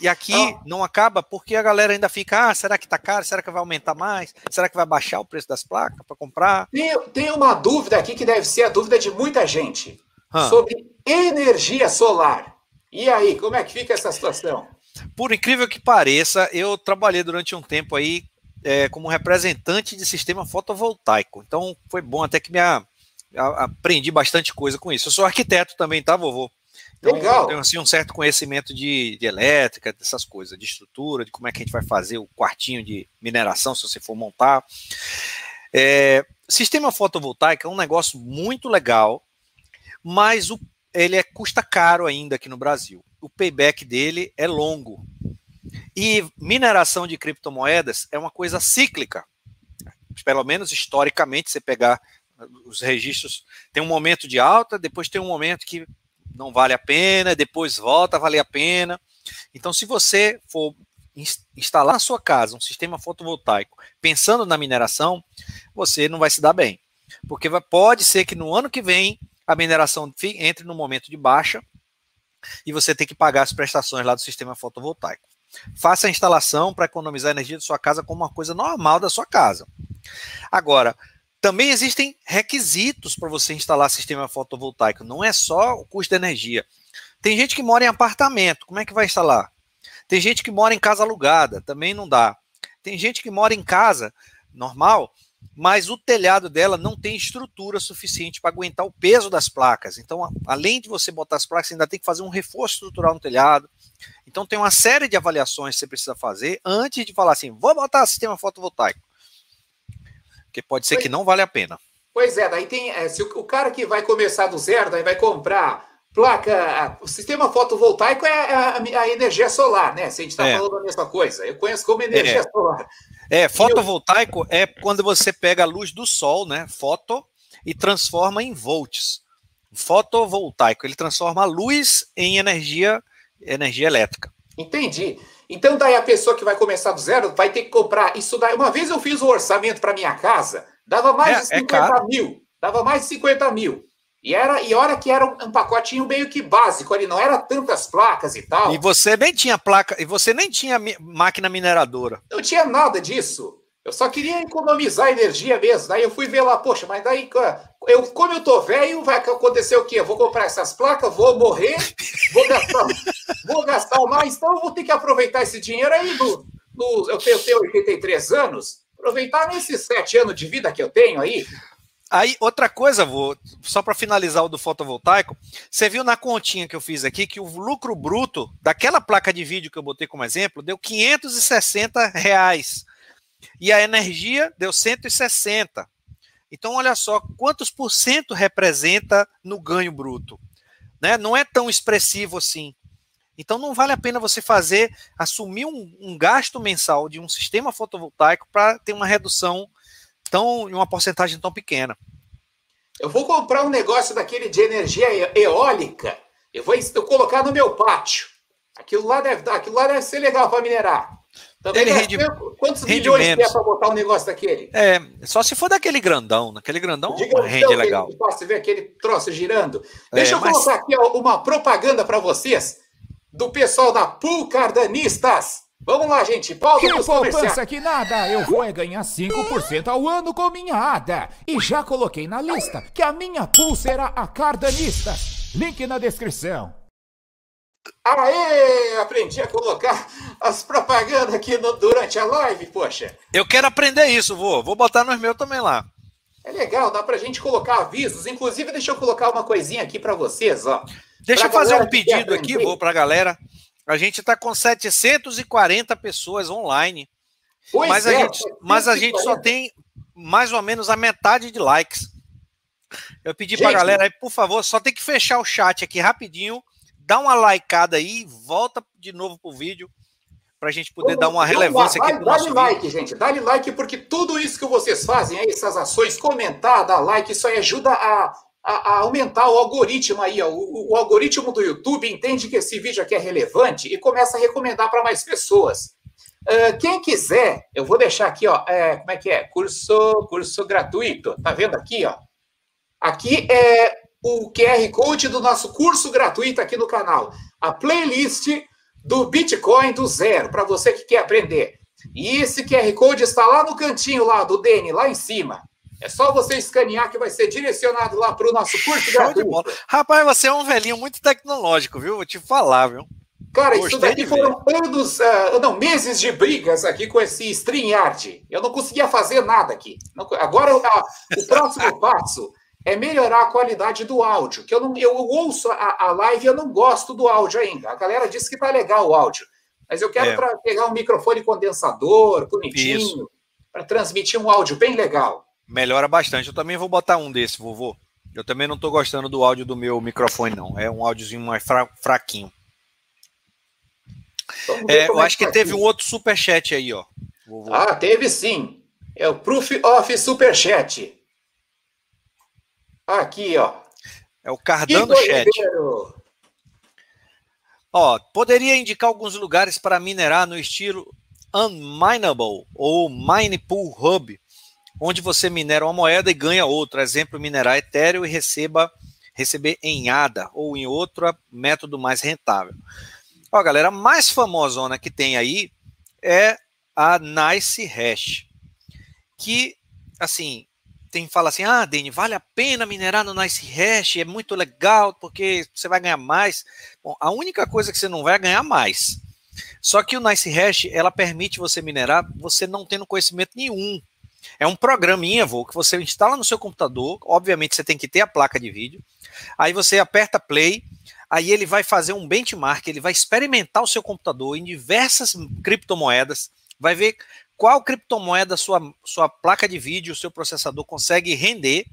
E aqui Ah. não acaba porque a galera ainda fica, ah, será que tá caro? Será que vai aumentar mais? Será que vai baixar o preço das placas para comprar? Tem, tem uma dúvida aqui que deve ser a dúvida de muita gente Hã. sobre energia solar. E aí, como é que fica essa situação? Por incrível que pareça, eu trabalhei durante um tempo aí é, como representante de sistema fotovoltaico. Então foi bom até que me a- a- aprendi bastante coisa com isso. Eu sou arquiteto também, tá, vovô? Então, Legal. Eu tenho assim, um certo conhecimento de, de elétrica, dessas coisas, de estrutura, de como é que a gente vai fazer o quartinho de mineração, se você for montar. É, sistema fotovoltaico é um negócio muito legal, mas o, ele é, custa caro ainda aqui no Brasil. O payback dele é longo. E mineração de criptomoedas é uma coisa cíclica. Pelo menos historicamente, você pegar os registros, tem um momento de alta, depois tem um momento que não vale a pena, depois volta a valer a pena. Então, se você for ins- instalar sua casa um sistema fotovoltaico pensando na mineração, você não vai se dar bem. Porque pode ser que no ano que vem a mineração entre no momento de baixa e você tem que pagar as prestações lá do sistema fotovoltaico. Faça a instalação para economizar a energia da sua casa como uma coisa normal da sua casa. Agora, Também existem requisitos para você instalar sistema fotovoltaico, não é só o custo de energia. Tem gente que mora em apartamento, como é que vai instalar? Tem gente que mora em casa alugada, também não dá. Tem gente que mora em casa normal, mas o telhado dela não tem estrutura suficiente para aguentar o peso das placas. Então, além de você botar as placas, você ainda tem que fazer um reforço estrutural no telhado. Então, tem uma série de avaliações que você precisa fazer antes de falar assim: vou botar sistema fotovoltaico. Porque pode ser pois, que não vale a pena. Pois é, daí tem. É, se o, o, cara que vai começar do zero, daí vai comprar placa. O sistema fotovoltaico é a, a energia solar, né? Se a gente está é. falando a mesma coisa. Eu conheço como energia é. solar. É, fotovoltaico é quando você pega a luz do sol, né? Foto, e transforma em volts. Fotovoltaico, ele transforma a luz em energia, energia elétrica. Entendi. Então, daí a pessoa que vai começar do zero vai ter que comprar isso daí. Uma vez eu fiz o um orçamento para minha casa, dava mais é, de 50 é mil. Dava mais de 50 mil. E era e hora que era um, um, pacotinho meio que básico ali, não era tantas placas e tal. E você nem tinha placa, e você nem tinha máquina mineradora. Não tinha nada disso. Eu só queria economizar energia mesmo. Daí eu fui ver lá, poxa, mas daí eu, como eu tô velho, vai acontecer o quê? Eu vou comprar essas placas, vou morrer, vou gastar, vou gastar mais, então eu vou ter que aproveitar esse dinheiro aí do, do eu, tenho, eu tenho 83 anos, aproveitar nesses sete anos de vida que eu tenho aí. Aí, outra coisa, vou, só para finalizar o do fotovoltaico, você viu na continha que eu fiz aqui que o lucro bruto daquela placa de vídeo que eu botei como exemplo deu 560 reais e a energia deu 160. Então, olha só quantos por cento representa no ganho bruto. Né? Não é tão expressivo assim. Então, não vale a pena você fazer, assumir um, um gasto mensal de um sistema fotovoltaico para ter uma redução tão, uma porcentagem tão pequena. Eu vou comprar um negócio daquele de energia eólica. Eu vou colocar no meu pátio. Aquilo lá deve, aquilo lá deve ser legal para minerar. Também ele rende, quantos rende milhões menos. para botar um negócio daquele? É, só se for daquele grandão. Naquele grandão Diga rende então, legal. Posso ver aquele troço girando. É, Deixa eu mas... colocar aqui uma propaganda para vocês do pessoal da Pool Cardanistas. Vamos lá, gente. Pauta que poupança que nada. Eu vou é ganhar 5% ao ano com minha ADA. E já coloquei na lista que a minha pool será a Cardanista. Link na descrição. Aê! Aprendi a colocar as propagandas aqui no, durante a live, poxa. Eu quero aprender isso, vou. Vou botar nos meus também lá. É legal, dá pra gente colocar avisos. Inclusive, deixa eu colocar uma coisinha aqui para vocês, ó. Deixa pra eu fazer um pedido aqui, vou pra galera. A gente tá com 740 pessoas online. Pois mas é, a gente, mas a gente só tem mais ou menos a metade de likes. Eu pedi gente, pra galera aí, por favor, só tem que fechar o chat aqui rapidinho dá uma likeada aí, volta de novo pro vídeo para a gente poder dar uma relevância aqui para Dá like, gente, dá like, porque tudo isso que vocês fazem aí, essas ações, comentar, dar like, isso aí ajuda a, a, a aumentar o algoritmo aí. Ó. O, o, algoritmo do YouTube entende que esse vídeo aqui é relevante e começa a recomendar para mais pessoas. Uh, quem quiser, eu vou deixar aqui, ó, é, como é que é? Curso, curso gratuito. Tá vendo aqui, ó? Aqui é o QR Code do nosso curso gratuito aqui no canal. A playlist do Bitcoin do zero, para você que quer aprender. E esse QR Code está lá no cantinho lá do Dene, lá em cima. É só você escanear que vai ser direcionado lá para o nosso curso Show gratuito. Rapaz, você é um velhinho muito tecnológico, viu? Vou te falar, viu? Cara, Gostei isso daqui foram anos, uh, não, meses de brigas aqui com esse StreamYard. Eu não conseguia fazer nada aqui. agora, uh, o próximo passo é melhorar a qualidade do áudio. Que eu não, eu ouço a, a live e eu não gosto do áudio ainda. A galera disse que tá legal o áudio, mas eu quero é. pegar um microfone condensador, bonitinho, para transmitir um áudio bem legal. Melhora bastante. Eu também vou botar um desse, vovô. Eu também não estou gostando do áudio do meu microfone, não. É um áudiozinho mais fra fraquinho. É, eu acho que, tá teve aqui. um outro superchat aí, ó. Vovô. Ah, teve sim. É o Proof of Superchat. Aqui, ó. É o Cardano Chat. Ó, poderia indicar alguns lugares para minerar no estilo Unminable ou Mine Pool Hub, onde você minera uma moeda e ganha outra. Exemplo, minerar Ethereum e receba receber em ADA ou em outro método mais rentável. Ó, galera, a mais famosona que tem aí é a Nice Hash, que assim tem fala assim: "Ah, Dani, vale a pena minerar no Nice Hash, é muito legal porque você vai ganhar mais". Bom, a única coisa que você não vai ganhar mais. Só que o Nice Hash, ela permite você minerar, você não tendo conhecimento nenhum. É um programinha, vô, que você instala no seu computador. Obviamente, você tem que ter a placa de vídeo. Aí você aperta play, aí ele vai fazer um benchmark, ele vai experimentar o seu computador em diversas criptomoedas, vai ver qual criptomoeda sua, sua placa de vídeo, seu processador consegue render,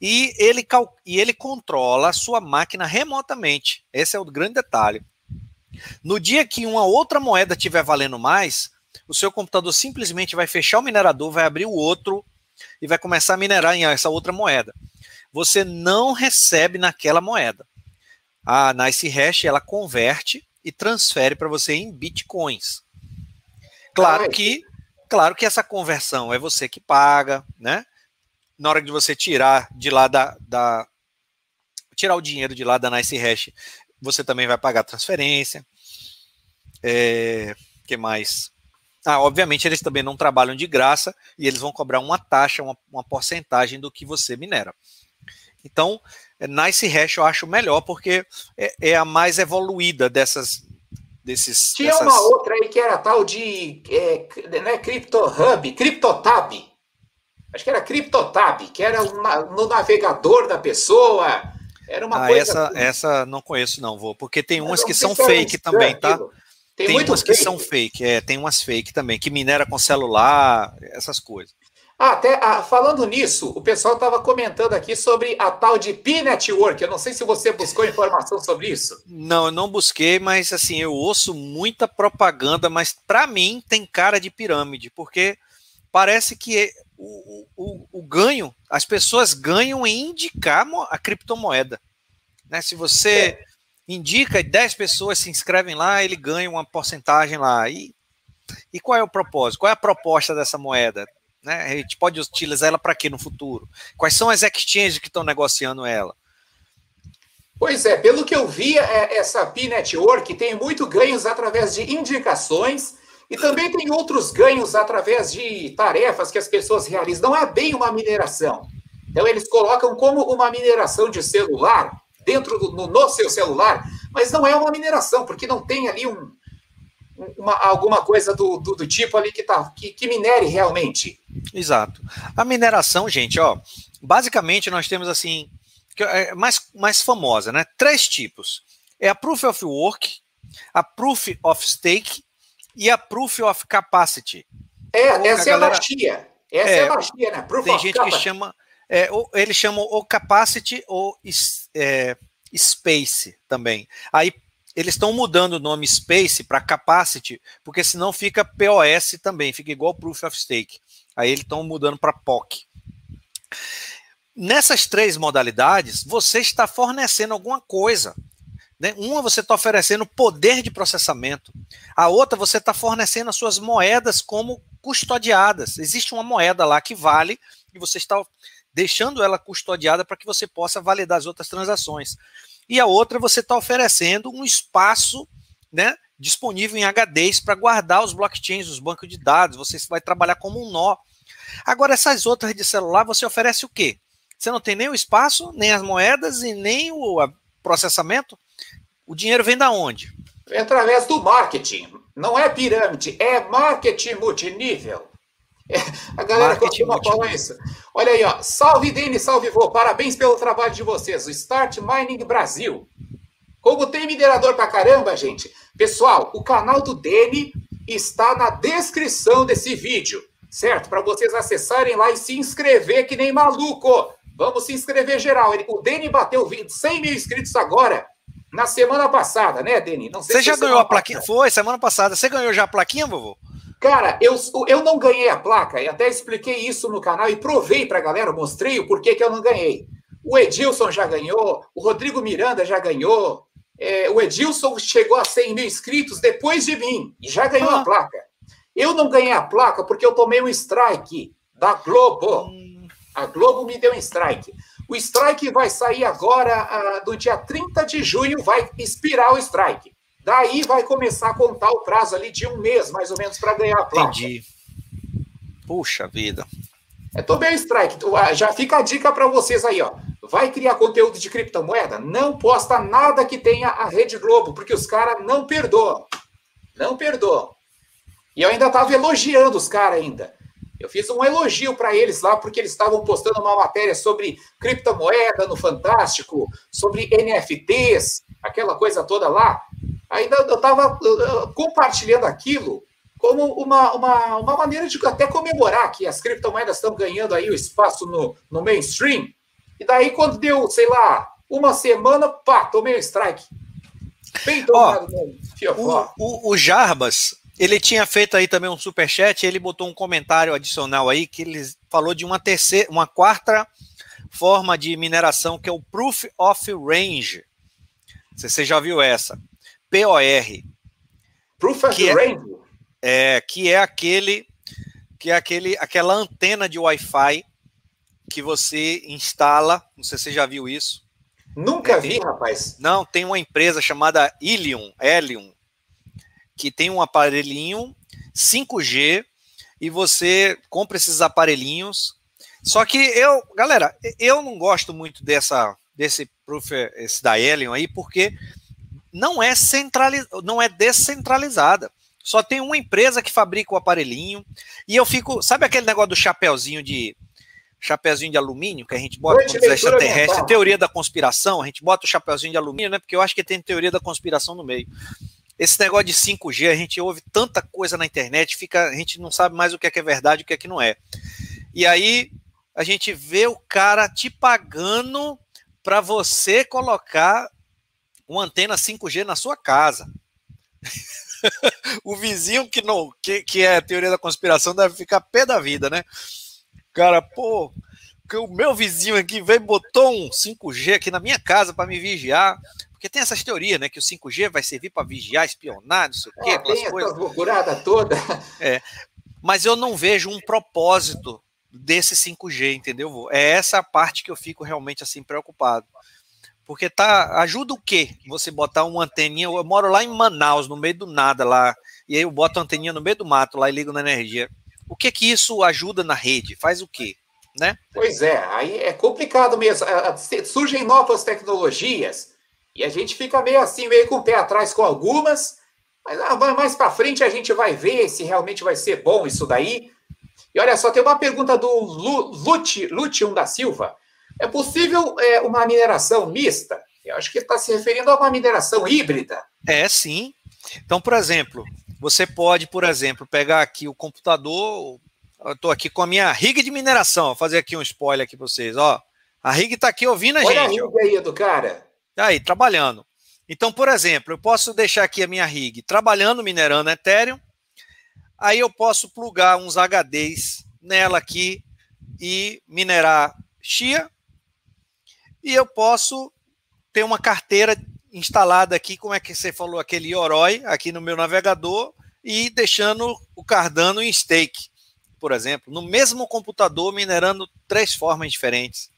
e ele, e ele controla a sua máquina remotamente. Esse é o grande detalhe. No dia que uma outra moeda estiver valendo mais, o seu computador simplesmente vai fechar o minerador, vai abrir o outro e vai começar a minerar em essa outra moeda. Você não recebe naquela moeda. A Nice Hash ela converte e transfere para você em bitcoins. Claro que, claro que essa conversão é você que paga, né? Na hora de você tirar de lá da, da tirar o dinheiro de lá da Nice Hash, você também vai pagar transferência. É, que mais? Ah, obviamente eles também não trabalham de graça e eles vão cobrar uma taxa, uma, uma porcentagem do que você minera. Então, Nice Hash eu acho melhor porque é, é a mais evoluída dessas desses. Tinha dessas... uma outra aí que era tal de é, né, CryptoHub, CryptoTab. Acho que era CryptoTab, que era uma, no navegador da pessoa. Era uma ah, coisa. Essa, assim. essa não conheço, não, vou, porque tem umas que são fake também, tá? Tem, tem umas que são fake, é, tem umas fake também, que minera com celular, essas coisas. Ah, até ah, falando nisso, o pessoal estava comentando aqui sobre a tal de P-Network. Eu não sei se você buscou informação sobre isso. Não, eu não busquei, mas assim, eu ouço muita propaganda, mas para mim tem cara de pirâmide, porque parece que o, o, o ganho, as pessoas ganham em indicar a criptomoeda. Né? Se você é. indica e 10 pessoas se inscrevem lá, ele ganha uma porcentagem lá. E, e qual é o propósito? Qual é a proposta dessa moeda? Né? A gente pode utilizar ela para quê no futuro? Quais são as exchanges que estão negociando ela? Pois é, pelo que eu vi, é, essa P-Network tem muito ganhos através de indicações e também tem outros ganhos através de tarefas que as pessoas realizam. Não é bem uma mineração. Então, eles colocam como uma mineração de celular dentro do no, no seu celular, mas não é uma mineração, porque não tem ali um, uma, alguma coisa do, do, do, tipo ali que, tá, que, que minere realmente. Exato. A mineração, gente, ó, basicamente nós temos assim, é mais, mais famosa, né? Três tipos. É a Proof of Work, a Proof of Stake e a Proof of Capacity. É, essa é a magia. Essa é, é a magia, né? Proof tem gente capacity. que chama, é, eles chamam o Capacity ou é, Space também. Aí eles estão mudando o nome Space para Capacity, porque senão fica POS também, fica igual Proof of Stake. Aí eles estão mudando para POC. Nessas três modalidades, você está fornecendo alguma coisa. Né? Uma você está oferecendo poder de processamento, a outra você está fornecendo as suas moedas como custodiadas. Existe uma moeda lá que vale e você está deixando ela custodiada para que você possa validar as outras transações e a outra você está oferecendo um espaço né, disponível em HDs para guardar os blockchains, os bancos de dados, você vai trabalhar como um nó. Agora, essas outras de celular, você oferece o quê? Você não tem nem o espaço, nem as moedas e nem o processamento? O dinheiro vem da onde? Através do marketing. Não é pirâmide, é marketing multinível. A galera costuma falar isso. Olha aí, ó. Salve, Dene, salve, vô. Parabéns pelo trabalho de vocês. O Start Mining Brasil. Como tem minerador pra caramba, gente. Pessoal, o canal do Dene está na descrição desse vídeo, certo? Para vocês acessarem lá e se inscrever que nem maluco. Vamos se inscrever geral. O Dene bateu 100 mil inscritos agora. Na semana passada, né, Deni? Não sei Você já ganhou a plaquinha? Passada. Foi, semana passada. Você ganhou já a plaquinha, vovô? Cara, eu, eu não ganhei a placa, e até expliquei isso no canal e provei para a galera, mostrei o porquê que eu não ganhei. O Edilson já ganhou, o Rodrigo Miranda já ganhou, é, o Edilson chegou a 100 mil inscritos depois de mim e já ganhou ah. a placa. Eu não ganhei a placa porque eu tomei um strike da Globo. Hum. A Globo me deu um strike. O strike vai sair agora, uh, do dia 30 de junho, vai expirar o strike. Daí vai começar a contar o prazo ali de um mês, mais ou menos, para ganhar a placa. Entendi. Puxa vida. É, tô bem, Strike. Já fica a dica para vocês aí, ó. Vai criar conteúdo de criptomoeda? Não posta nada que tenha a Rede Globo, porque os caras não perdoam. Não perdoam. E eu ainda tava elogiando os caras ainda. Eu fiz um elogio para eles lá, porque eles estavam postando uma matéria sobre criptomoeda no Fantástico, sobre NFTs, aquela coisa toda lá. Ainda eu estava compartilhando aquilo como uma, uma, uma maneira de até comemorar que as criptomoedas estão ganhando aí o espaço no, no mainstream. E daí, quando deu, sei lá, uma semana, pá, tomei um strike. Bem tomado, oh, o, o, o Jarbas, ele tinha feito aí também um super chat, ele botou um comentário adicional aí que ele falou de uma terceira, uma quarta forma de mineração que é o Proof of Range. Você já viu essa? POR. Proof of é, Range. É, que é aquele que é aquele aquela antena de Wi-Fi que você instala, não sei se você já viu isso. Nunca vi, rapaz. Não, tem uma empresa chamada Ilium, Helium, que tem um aparelhinho 5G e você compra esses aparelhinhos. Só que eu, galera, eu não gosto muito dessa desse proof esse da Helium aí porque não é centraliz, não é descentralizada. Só tem uma empresa que fabrica o aparelhinho e eu fico, sabe aquele negócio do chapéuzinho de chapéuzinho de alumínio que a gente bota quando é extraterrestre, teoria da conspiração, a gente bota o chapéuzinho de alumínio, né? Porque eu acho que tem teoria da conspiração no meio. Esse negócio de 5G, a gente ouve tanta coisa na internet, fica, a gente não sabe mais o que é, que é verdade e o que é que não é. E aí a gente vê o cara te pagando para você colocar uma antena 5G na sua casa. o vizinho que não que, que é teoria da conspiração deve ficar pé da vida, né? Cara, pô, que o meu vizinho aqui veio e botou um 5G aqui na minha casa para me vigiar. Porque tem essas teorias, né? Que o 5G vai servir para vigiar, espionar, não sei o quê, é, tem coisas. loucurada toda. É. Mas eu não vejo um propósito desse 5G, entendeu? É essa a parte que eu fico realmente assim preocupado. Porque tá, ajuda o quê? Você botar uma anteninha, eu moro lá em Manaus, no meio do nada lá, e aí eu boto a anteninha no meio do mato lá e ligo na energia. O que que isso ajuda na rede? Faz o quê? Né? Pois é, aí é complicado mesmo. Surgem novas tecnologias, e a gente fica meio assim, meio com o pé atrás com algumas, mas ah, mais para frente a gente vai ver se realmente vai ser bom isso daí. E olha só, tem uma pergunta do Lutium da Silva. É possível é, uma mineração mista? Eu acho que está se referindo a uma mineração híbrida. É, sim. Então, por exemplo, você pode, por exemplo, pegar aqui o computador. Eu estou aqui com a minha rig de mineração. Vou fazer aqui um spoiler aqui para vocês. Ó, a rig está aqui ouvindo a Olha gente. Olha a rig aí do cara. Aí, trabalhando. Então, por exemplo, eu posso deixar aqui a minha rig trabalhando, minerando Ethereum. Aí eu posso plugar uns HDs nela aqui e minerar Chia. E eu posso ter uma carteira instalada aqui, como é que você falou, aquele Yoroi aqui no meu navegador e deixando o Cardano em stake, por exemplo, no mesmo computador minerando três formas diferentes: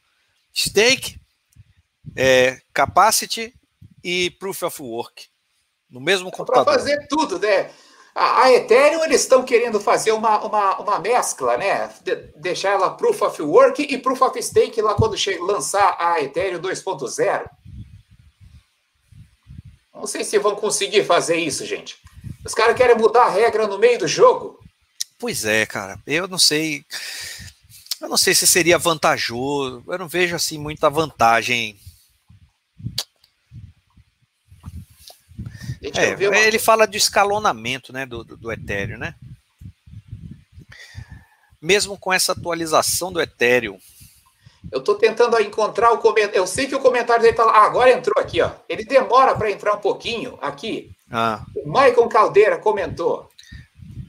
stake, é, capacity e proof of work. No mesmo computador. Para fazer tudo, né? A, a Ethereum, eles estão querendo fazer uma, uma, uma mescla, né? De, deixar ela proof of work e proof of stake lá quando lançar a Ethereum 2.0. Não sei se vão conseguir fazer isso, gente. Os caras querem mudar a regra no meio do jogo. Pois é, cara. Eu não sei. Eu não sei se seria vantajoso. Eu não vejo assim muita vantagem É, ele fala de escalonamento né, do, do, do, Ethereum, né? Mesmo com essa atualização do Ethereum. Eu estou tentando encontrar o comentário. Eu sei que o comentário dele está lá. Ah, agora entrou aqui, ó. Ele demora para entrar um pouquinho aqui. Ah. O Michael Caldeira comentou.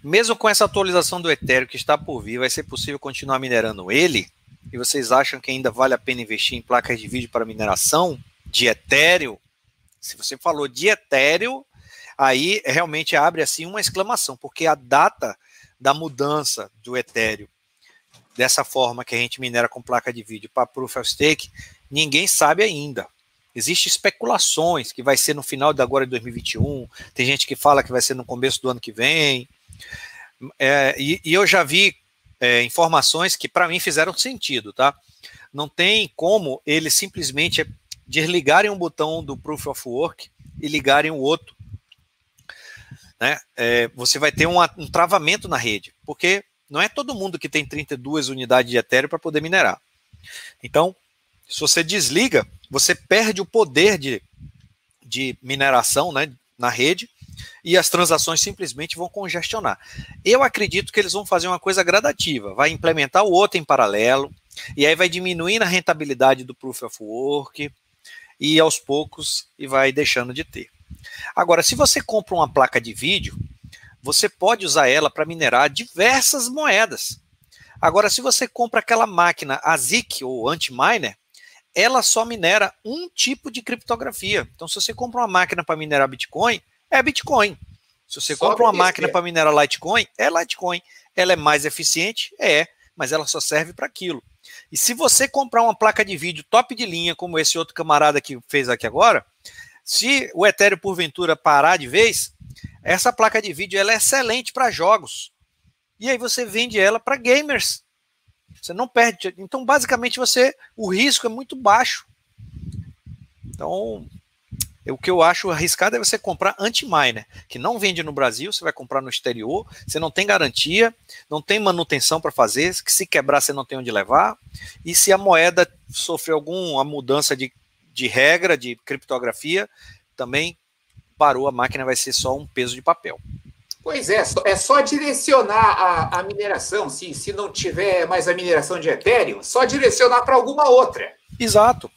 Mesmo com essa atualização do Ethereum que está por vir, vai ser possível continuar minerando ele? E vocês acham que ainda vale a pena investir em placas de vídeo para mineração de Ethereum? Se você falou de Ethereum, aí realmente abre assim uma exclamação, porque a data da mudança do Ethereum dessa forma que a gente minera com placa de vídeo para Proof of Stake, ninguém sabe ainda. Existem especulações que vai ser no final de agora de 2021, tem gente que fala que vai ser no começo do ano que vem. É, e, e, eu já vi é, informações que para mim fizeram sentido, tá? Não tem como eles simplesmente desligarem um botão do Proof of Work e ligarem o outro. Né? É, você vai ter um travamento na rede, porque não é todo mundo que tem 32 unidades de Ethereum para poder minerar. Então, se você desliga, você perde o poder de, de mineração né, na rede e as transações simplesmente vão congestionar. Eu acredito que eles vão fazer uma coisa gradativa, vai implementar o outro em paralelo, e aí vai diminuindo a rentabilidade do Proof of Work, e aos poucos e vai deixando de ter. Agora, se você compra uma placa de vídeo, você pode usar ela para minerar diversas moedas. Agora, se você compra aquela máquina ASIC ou Antiminer, ela só minera um tipo de criptografia. Então, se você compra uma máquina para minerar Bitcoin, é Bitcoin. Se você só compra uma máquina para minerar Litecoin, é Litecoin. Ela é mais eficiente? É, mas ela só serve para aquilo. E se você comprar uma placa de vídeo top de linha, como esse outro camarada que fez aqui agora, se o Ethereum porventura parar de vez, essa placa de vídeo ela é excelente para jogos. E aí você vende ela para gamers. Você não perde. Então, basicamente, você o risco é muito baixo. Então, o que eu acho arriscado é você comprar anti-miner, que não vende no Brasil, você vai comprar no exterior, você não tem garantia, não tem manutenção para fazer, que se quebrar você não tem onde levar, e se a moeda sofrer alguma mudança de, de regra, de criptografia, também parou, a máquina vai ser só um peso de papel. Pois é, é só direcionar a, a mineração, se, se não tiver mais a mineração de Ethereum, só direcionar para alguma outra. Exato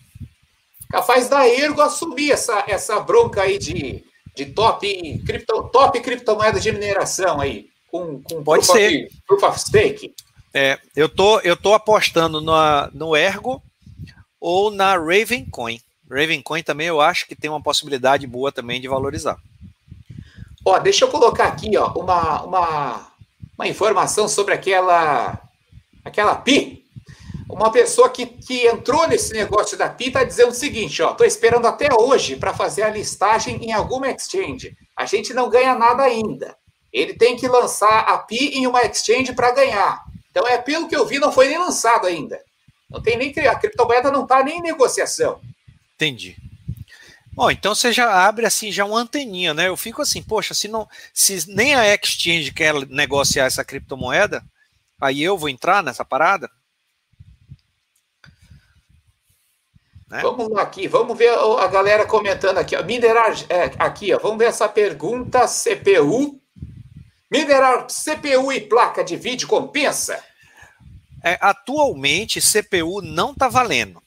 capaz da Ergo assumir essa, essa bronca aí de, de top, cripto, top criptomoeda de mineração aí, com, com Pode proof, ser. Of, proof of stake. É, eu tô, eu tô apostando na, no Ergo ou na Ravencoin. Ravencoin também eu acho que tem uma possibilidade boa também de valorizar. Ó, deixa eu colocar aqui, ó, uma, uma, uma informação sobre aquela aquela PI, uma pessoa que, que entrou nesse negócio da PI está dizendo o seguinte: ó, estou esperando até hoje para fazer a listagem em alguma exchange. A gente não ganha nada ainda. Ele tem que lançar a PI em uma exchange para ganhar. Então, é pelo que eu vi, não foi nem lançado ainda. Não tem nem a criptomoeda não está nem em negociação. Entendi. Bom, então você já abre assim já uma anteninha, né? Eu fico assim, poxa, se não, se nem a exchange quer negociar essa criptomoeda, aí eu vou entrar nessa parada. Né? Vamos lá aqui, vamos ver a galera comentando aqui. Ó. Minerar, é, aqui, ó, vamos ver essa pergunta: CPU. Minerar CPU e placa de vídeo compensa? É, atualmente, CPU não está valendo.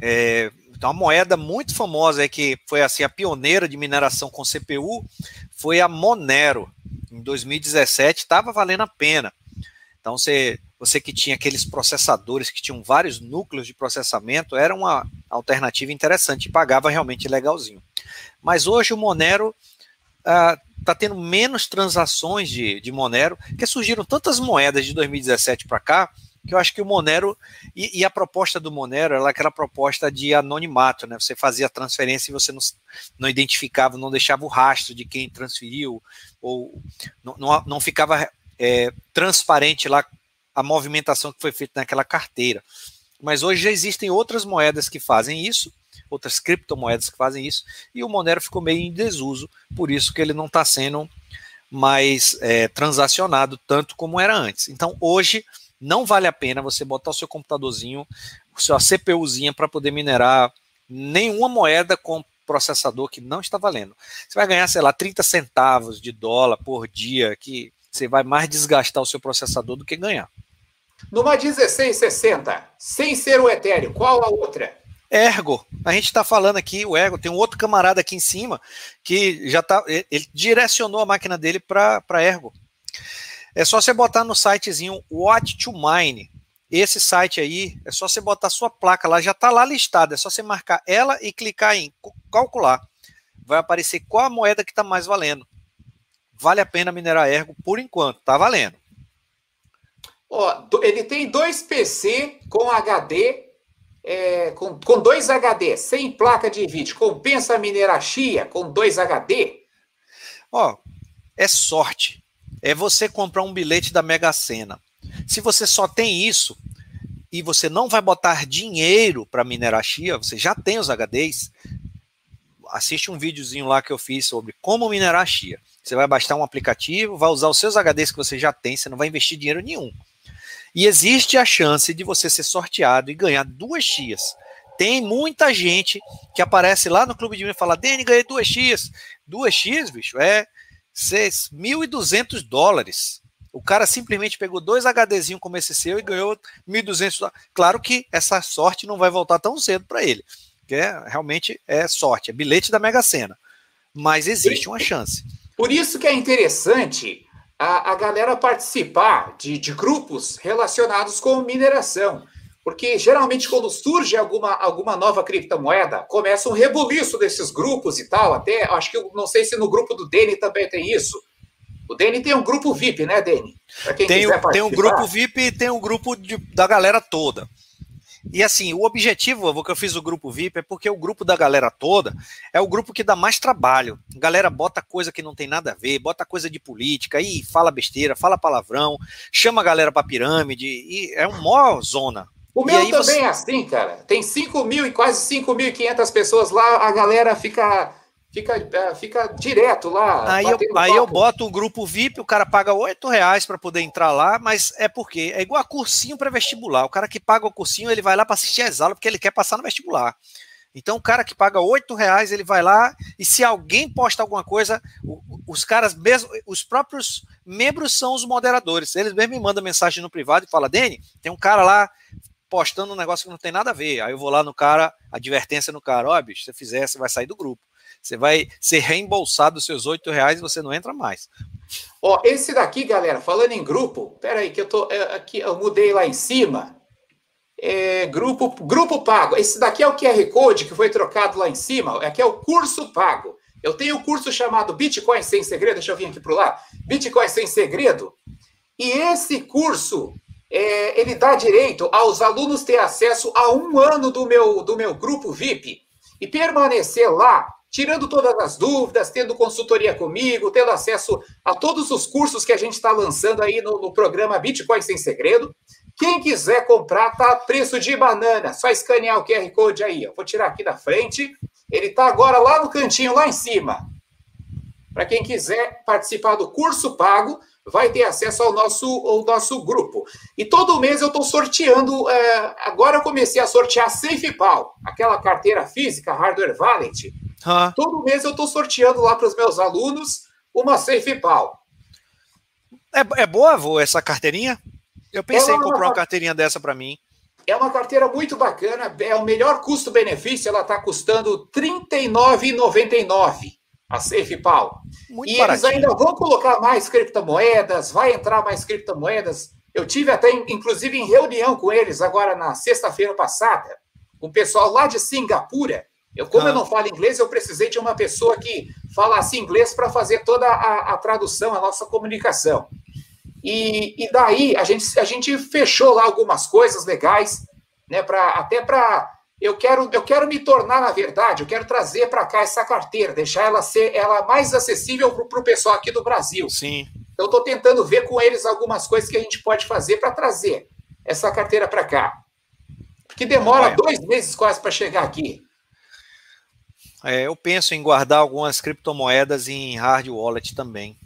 É, então, uma moeda muito famosa é que foi assim a pioneira de mineração com CPU foi a Monero. Em 2017 estava valendo a pena. Então você você que tinha aqueles processadores que tinham vários núcleos de processamento, era uma alternativa interessante, pagava realmente legalzinho. Mas hoje o Monero está ah, tendo menos transações de, de Monero, que surgiram tantas moedas de 2017 para cá, que eu acho que o Monero, e, e, a proposta do Monero era aquela proposta de anonimato, né? Você fazia a transferência e você não, não identificava, não deixava o rastro de quem transferiu, ou não, não, não ficava é, transparente lá a movimentação que foi feita naquela carteira. Mas hoje já existem outras moedas que fazem isso, outras criptomoedas que fazem isso, e o Monero ficou meio em desuso, por isso que ele não está sendo mais é, transacionado tanto como era antes. Então hoje não vale a pena você botar o seu computadorzinho, a sua CPUzinha para poder minerar nenhuma moeda com processador que não está valendo. Você vai ganhar, sei lá, 30 centavos de dólar por dia, que você vai mais desgastar o seu processador do que ganhar. Numa 1660, sem ser o Ethereum, qual a outra? Ergo. A gente está falando aqui, o Ergo, tem um outro camarada aqui em cima que já tá. Ele direcionou a máquina dele para Ergo. É só você botar no sitezinho What to Mine. Esse site aí, é só você botar sua placa lá, já está lá listada. É só você marcar ela e clicar em calcular. Vai aparecer qual a moeda que está mais valendo. Vale a pena minerar Ergo por enquanto, tá valendo. Ó, ele tem dois PC com HD, é, com, com dois HD, sem placa de vídeo. Compensa minerar Chia com dois HD? Ó, é sorte. É você comprar um bilhete da Mega Sena. Se você só tem isso e você não vai botar dinheiro para minerar chia, você já tem os HDs, assiste um videozinho lá que eu fiz sobre como minerar chia. Você vai baixar um aplicativo, vai usar os seus HDs que você já tem, você não vai investir dinheiro nenhum. E existe a chance de você ser sorteado e ganhar duas chias. Tem muita gente que aparece lá no Clube de Minas e fala: Dani, ganhei duas chias. Duas chias, bicho, é 1.200 dólares. O cara simplesmente pegou dois HDzinhos como esse seu e ganhou 1.200 dólares. Claro que essa sorte não vai voltar tão cedo para ele que é, realmente é sorte, é bilhete da Mega Sena. Mas existe uma chance. Por isso que é interessante a, a galera participar de, de grupos relacionados com mineração. Porque geralmente quando surge alguma, alguma nova criptomoeda, começa um rebuliço desses grupos e tal. Até acho que não sei se no grupo do Dene também tem isso. O Dene tem um grupo VIP, né, Dene? Tem, tem um grupo VIP e tem um grupo de, da galera toda. E assim, o objetivo, que eu fiz o grupo VIP, é porque o grupo da galera toda é o grupo que dá mais trabalho. A galera bota coisa que não tem nada a ver, bota coisa de política, e fala besteira, fala palavrão, chama a galera pra pirâmide, e é uma maior zona. O meu também você... é assim, cara. Tem 5 mil e quase 5.500 pessoas lá, a galera fica fica, é, fica direto lá. Aí, eu, aí eu boto o grupo VIP, o cara paga oito reais para poder entrar lá, mas é porque é igual a cursinho para vestibular. O cara que paga o cursinho, ele vai lá para assistir as aulas porque ele quer passar no vestibular. Então, o cara que paga oito reais, ele vai lá e se alguém posta alguma coisa, os caras mesmo, os próprios membros são os moderadores. Eles mesmo me mandam mensagem no privado e falam, Dene, tem um cara lá postando um negócio que não tem nada a ver. Aí eu vou lá no cara, advertência no cara, ó, oh, bicho, se você fizer, você vai sair do grupo. Você vai ser reembolsado os seus oito reais e você não entra mais. Ó, esse daqui, galera, falando em grupo, peraí, que eu tô é, aqui, eu mudei lá em cima. É, grupo, grupo pago. Esse daqui é o QR Code que foi trocado lá em cima. Aqui é o curso pago. Eu tenho um curso chamado Bitcoin Sem Segredo. Deixa eu vir aqui para lá. Bitcoin Sem Segredo. E esse curso, é, ele dá direito aos alunos ter acesso a um ano do meu, do meu grupo VIP e permanecer lá tirando todas as dúvidas, tendo consultoria comigo, tendo acesso a todos os cursos que a gente está lançando aí no, no, programa Bitcoin Sem Segredo. Quem quiser comprar, tá a preço de banana. Só escanear o QR Code aí. Eu vou tirar aqui da frente. Ele está agora lá no cantinho, lá em cima. Para quem quiser participar do curso pago, vai ter acesso ao nosso, ao nosso grupo. E todo mês eu estou sorteando. É, agora eu comecei a sortear SafePal, aquela carteira física, hardware wallet ah. Todo mês eu estou sorteando lá para os meus alunos uma SafePal. É, é boa, vô, essa carteirinha? Eu pensei em comprar uma carteirinha dessa para mim. É uma carteira muito bacana, é o melhor custo-benefício, ela está custando R$ 39,99 a SafePal. Muito e baratinho. eles ainda vão colocar mais criptomoedas, vai entrar mais criptomoedas. Eu tive até, inclusive, em reunião com eles agora na sexta-feira passada, o pessoal lá de Singapura, eu, como ah. eu não falo inglês, eu precisei de uma pessoa que falasse inglês para fazer toda a, a, tradução, a nossa comunicação. E, e, daí a gente, a gente fechou lá algumas coisas legais, né? Pra, até para eu quero, eu quero me tornar, na verdade, eu quero trazer para cá essa carteira, deixar ela ser ela mais acessível para o pessoal aqui do Brasil. Sim. Então, estou tentando ver com eles algumas coisas que a gente pode fazer para trazer essa carteira para cá. Porque demora dois meses quase para chegar aqui. É, eu penso em guardar algumas criptomoedas em hard wallet também.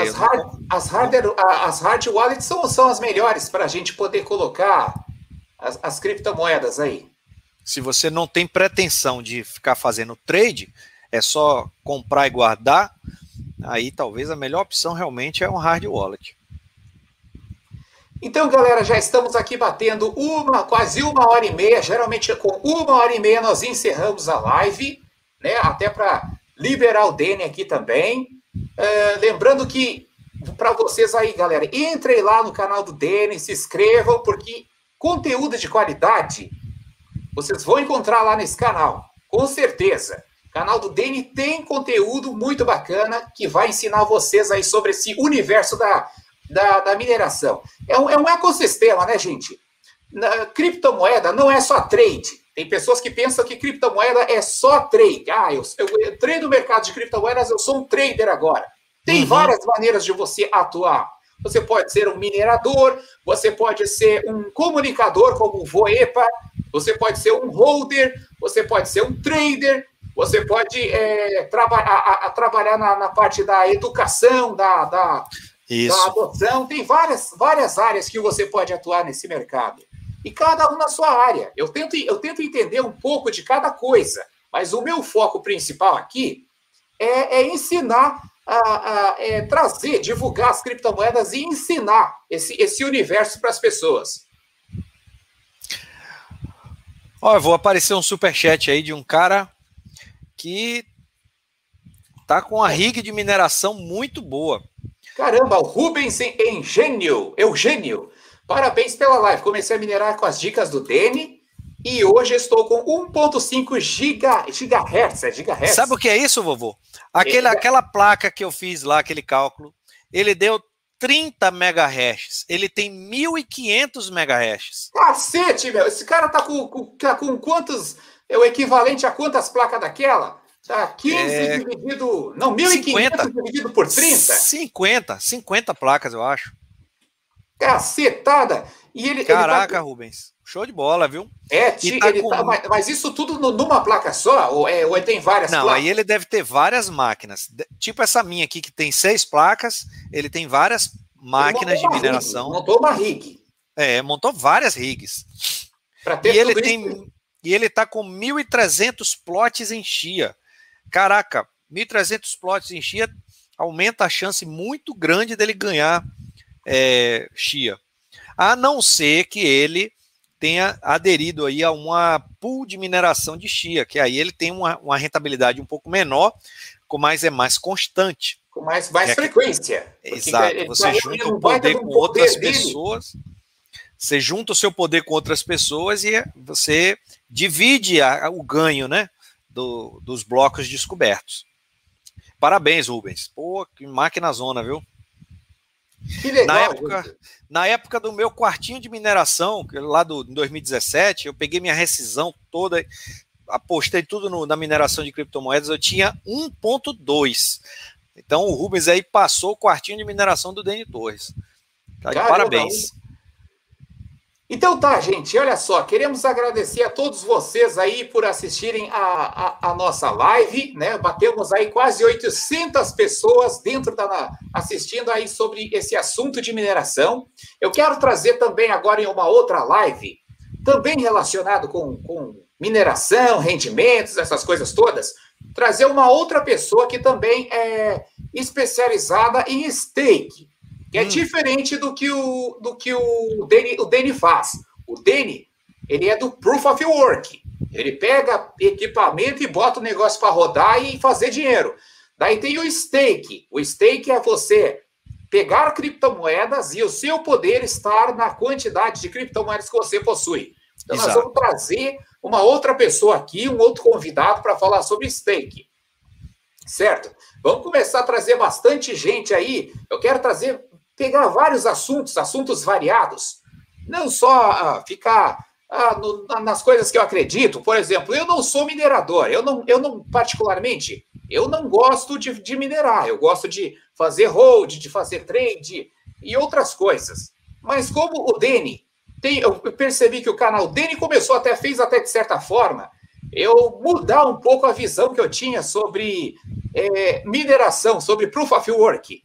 As hard, as, hard, as hard wallets são, são as melhores para a gente poder colocar as, as criptomoedas aí. Se você não tem pretensão de ficar fazendo trade, é só comprar e guardar, aí talvez a melhor opção realmente é um hard wallet. Então, galera, já estamos aqui batendo uma, quase uma hora e meia. Geralmente, com uma hora e meia, nós encerramos a live, né? Até para liberar o Dene aqui também. É, lembrando que, para vocês aí, galera, entrem lá no canal do Dene, se inscrevam, porque conteúdo de qualidade vocês vão encontrar lá nesse canal, com certeza. O canal do Dene tem conteúdo muito bacana que vai ensinar vocês aí sobre esse universo da da, da mineração. É um, é um ecossistema, né, gente? Na, criptomoeda não é só trade. Tem pessoas que pensam que criptomoeda é só trade. Ah, eu, eu entrei no mercado de criptomoedas, eu sou um trader agora. Tem uhum. várias maneiras de você atuar. você pode ser um minerador, você pode ser um comunicador como o Voepa, você pode ser um holder, você pode ser um trader, você pode é, traba a, a, trabalhar na, na, parte da educação, da, da, da, adoção. Tem várias, várias áreas que você pode atuar nesse mercado. E cada um na sua área. Eu tento, eu tento entender um pouco de cada coisa, mas o meu foco principal aqui é, é ensinar a, a é, trazer, divulgar as criptomoedas e ensinar esse, esse universo para as pessoas. Olha, vou aparecer um super chat aí de um cara que tá com a rig de mineração muito boa. Caramba, o Rubens Engênio, Eugênio. Parabéns pela live. Comecei a minerar com as dicas do Dene e hoje estou com 1.5 giga, gigahertz, é gigahertz. Sabe o que é isso, vovô? Aquele, é. Aquela placa que eu fiz lá, aquele cálculo, ele deu 30 megahertz. Ele tem 1.500 megahertz. Cacete, meu. Esse cara tá com, com, tá com quantos... É o equivalente a quantas placas daquela? Tá 15 é... dividido... Não, 1.500 dividido por 30? 50. 50 placas, eu acho. Cacetada! E ele, Caraca, ele tá... Rubens. Show de bola, viu? É, tá com... tá, mas, mas, isso tudo numa placa só? Ou, é, ou ele tem várias Não, placas? aí ele deve ter várias máquinas. Tipo essa minha aqui, que tem seis placas, ele tem várias máquinas de mineração. Rig, montou uma rig. É, montou várias rigs. e ele tem isso. E ele tá com 1.300 plots em chia. Caraca, 1.300 plots em chia aumenta a chance muito grande dele ganhar é, chia. A não ser que ele tenha aderido aí a uma pool de mineração de chia, que aí ele tem uma, uma rentabilidade um pouco menor, com mais é mais constante. Com mais, mais é frequência. Exato. Você junta o poder com outras dele. pessoas. Você junta o seu poder com outras pessoas e você divide a, o ganho, né? Do, dos blocos descobertos. Parabéns, Rubens. Pô, que máquina zona, viu? Que legal. Na época, na época do meu quartinho de mineração, lá do 2017, eu peguei minha rescisão toda, apostei tudo no, na mineração de criptomoedas, eu tinha 1.2. Então o Rubens aí passou o quartinho de mineração do Deni Torres. Tá de parabéns. Então tá, gente, olha só, queremos agradecer a todos vocês aí por assistirem a, a, a, nossa live, né? Batemos aí quase 800 pessoas dentro da assistindo aí sobre esse assunto de mineração. Eu quero trazer também agora em uma outra live, também relacionado com, com mineração, rendimentos, essas coisas todas, trazer uma outra pessoa que também é especializada em stake é hum. diferente do que o do que o Danny, o Danny faz. O Danny, ele é do Proof of Work. Ele pega equipamento e bota o negócio para rodar e fazer dinheiro. Daí tem o stake. O stake é você pegar criptomoedas e o seu poder estar na quantidade de criptomoedas que você possui. Então, Exato. nós vamos trazer uma outra pessoa aqui, um outro convidado para falar sobre stake. Certo? Vamos começar a trazer bastante gente aí. Eu quero trazer pegar vários assuntos, assuntos variados, não só ah, ficar ah, no, nas coisas que eu acredito. Por exemplo, eu não sou minerador, eu não, eu não particularmente, eu não gosto de, de minerar, eu gosto de fazer hold, de fazer trade e outras coisas. Mas como o Deni, tem, eu percebi que o canal Deni começou até, fez até de certa forma, eu mudar um pouco a visão que eu tinha sobre é, mineração, sobre proof of work.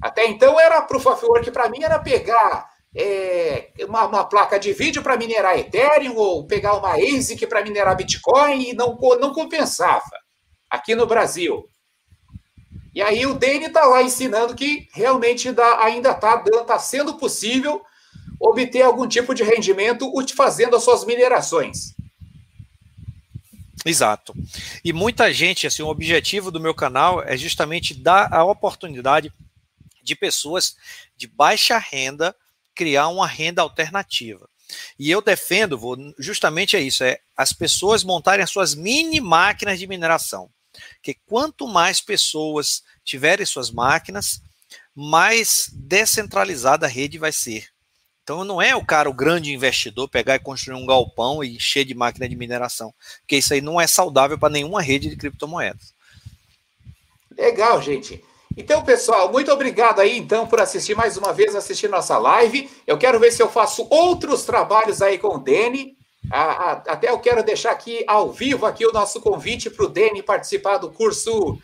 Até então era Proof of Work para mim era pegar é, uma, uma, placa de vídeo para minerar Ethereum ou pegar uma ASIC para minerar Bitcoin e não, não compensava aqui no Brasil. E aí o Dane está lá ensinando que realmente dá, ainda está tá sendo possível obter algum tipo de rendimento fazendo as suas minerações. Exato. E muita gente, assim, o objetivo do meu canal é justamente dar a oportunidade de pessoas de baixa renda criar uma renda alternativa. E eu defendo, vou, justamente é isso, é as pessoas montarem as suas mini máquinas de mineração. Que quanto mais pessoas tiverem suas máquinas, mais descentralizada a rede vai ser. Então não é o cara, o grande investidor, pegar e construir um galpão e encher de máquina de mineração, porque isso aí não é saudável para nenhuma rede de criptomoedas. Legal, gente. Então, pessoal, muito obrigado aí, então, por assistir mais uma vez, assistir nossa live. Eu quero ver se eu faço outros trabalhos aí com o Dene. até eu quero deixar aqui ao vivo aqui o nosso convite para o Dene participar do curso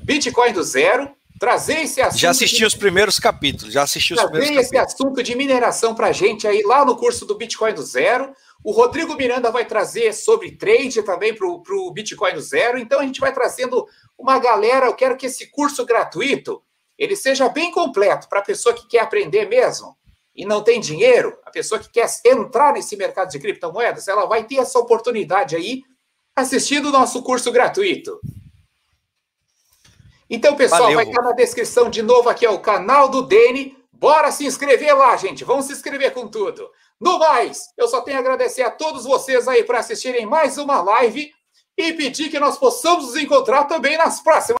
Bitcoin do Zero. Trazer esse assunto. Já assisti de... os primeiros capítulos, já assisti os primeiros capítulos. Trazer esse assunto de mineração para a gente aí lá no curso do Bitcoin do Zero. O Rodrigo Miranda vai trazer sobre trade também para o Bitcoin do Zero. Então a gente vai trazendo uma galera. Eu quero que esse curso gratuito ele seja bem completo para a pessoa que quer aprender mesmo e não tem dinheiro, a pessoa que quer entrar nesse mercado de criptomoedas, ela vai ter essa oportunidade aí assistindo o nosso curso gratuito. Então, pessoal, Valeu. vai estar na descrição de novo aqui ó, o canal do Dene. Bora se inscrever lá, gente. Vamos se inscrever com tudo. No mais, eu só tenho a agradecer a todos vocês aí por assistirem mais uma live e pedir que nós possamos nos encontrar também nas próximas.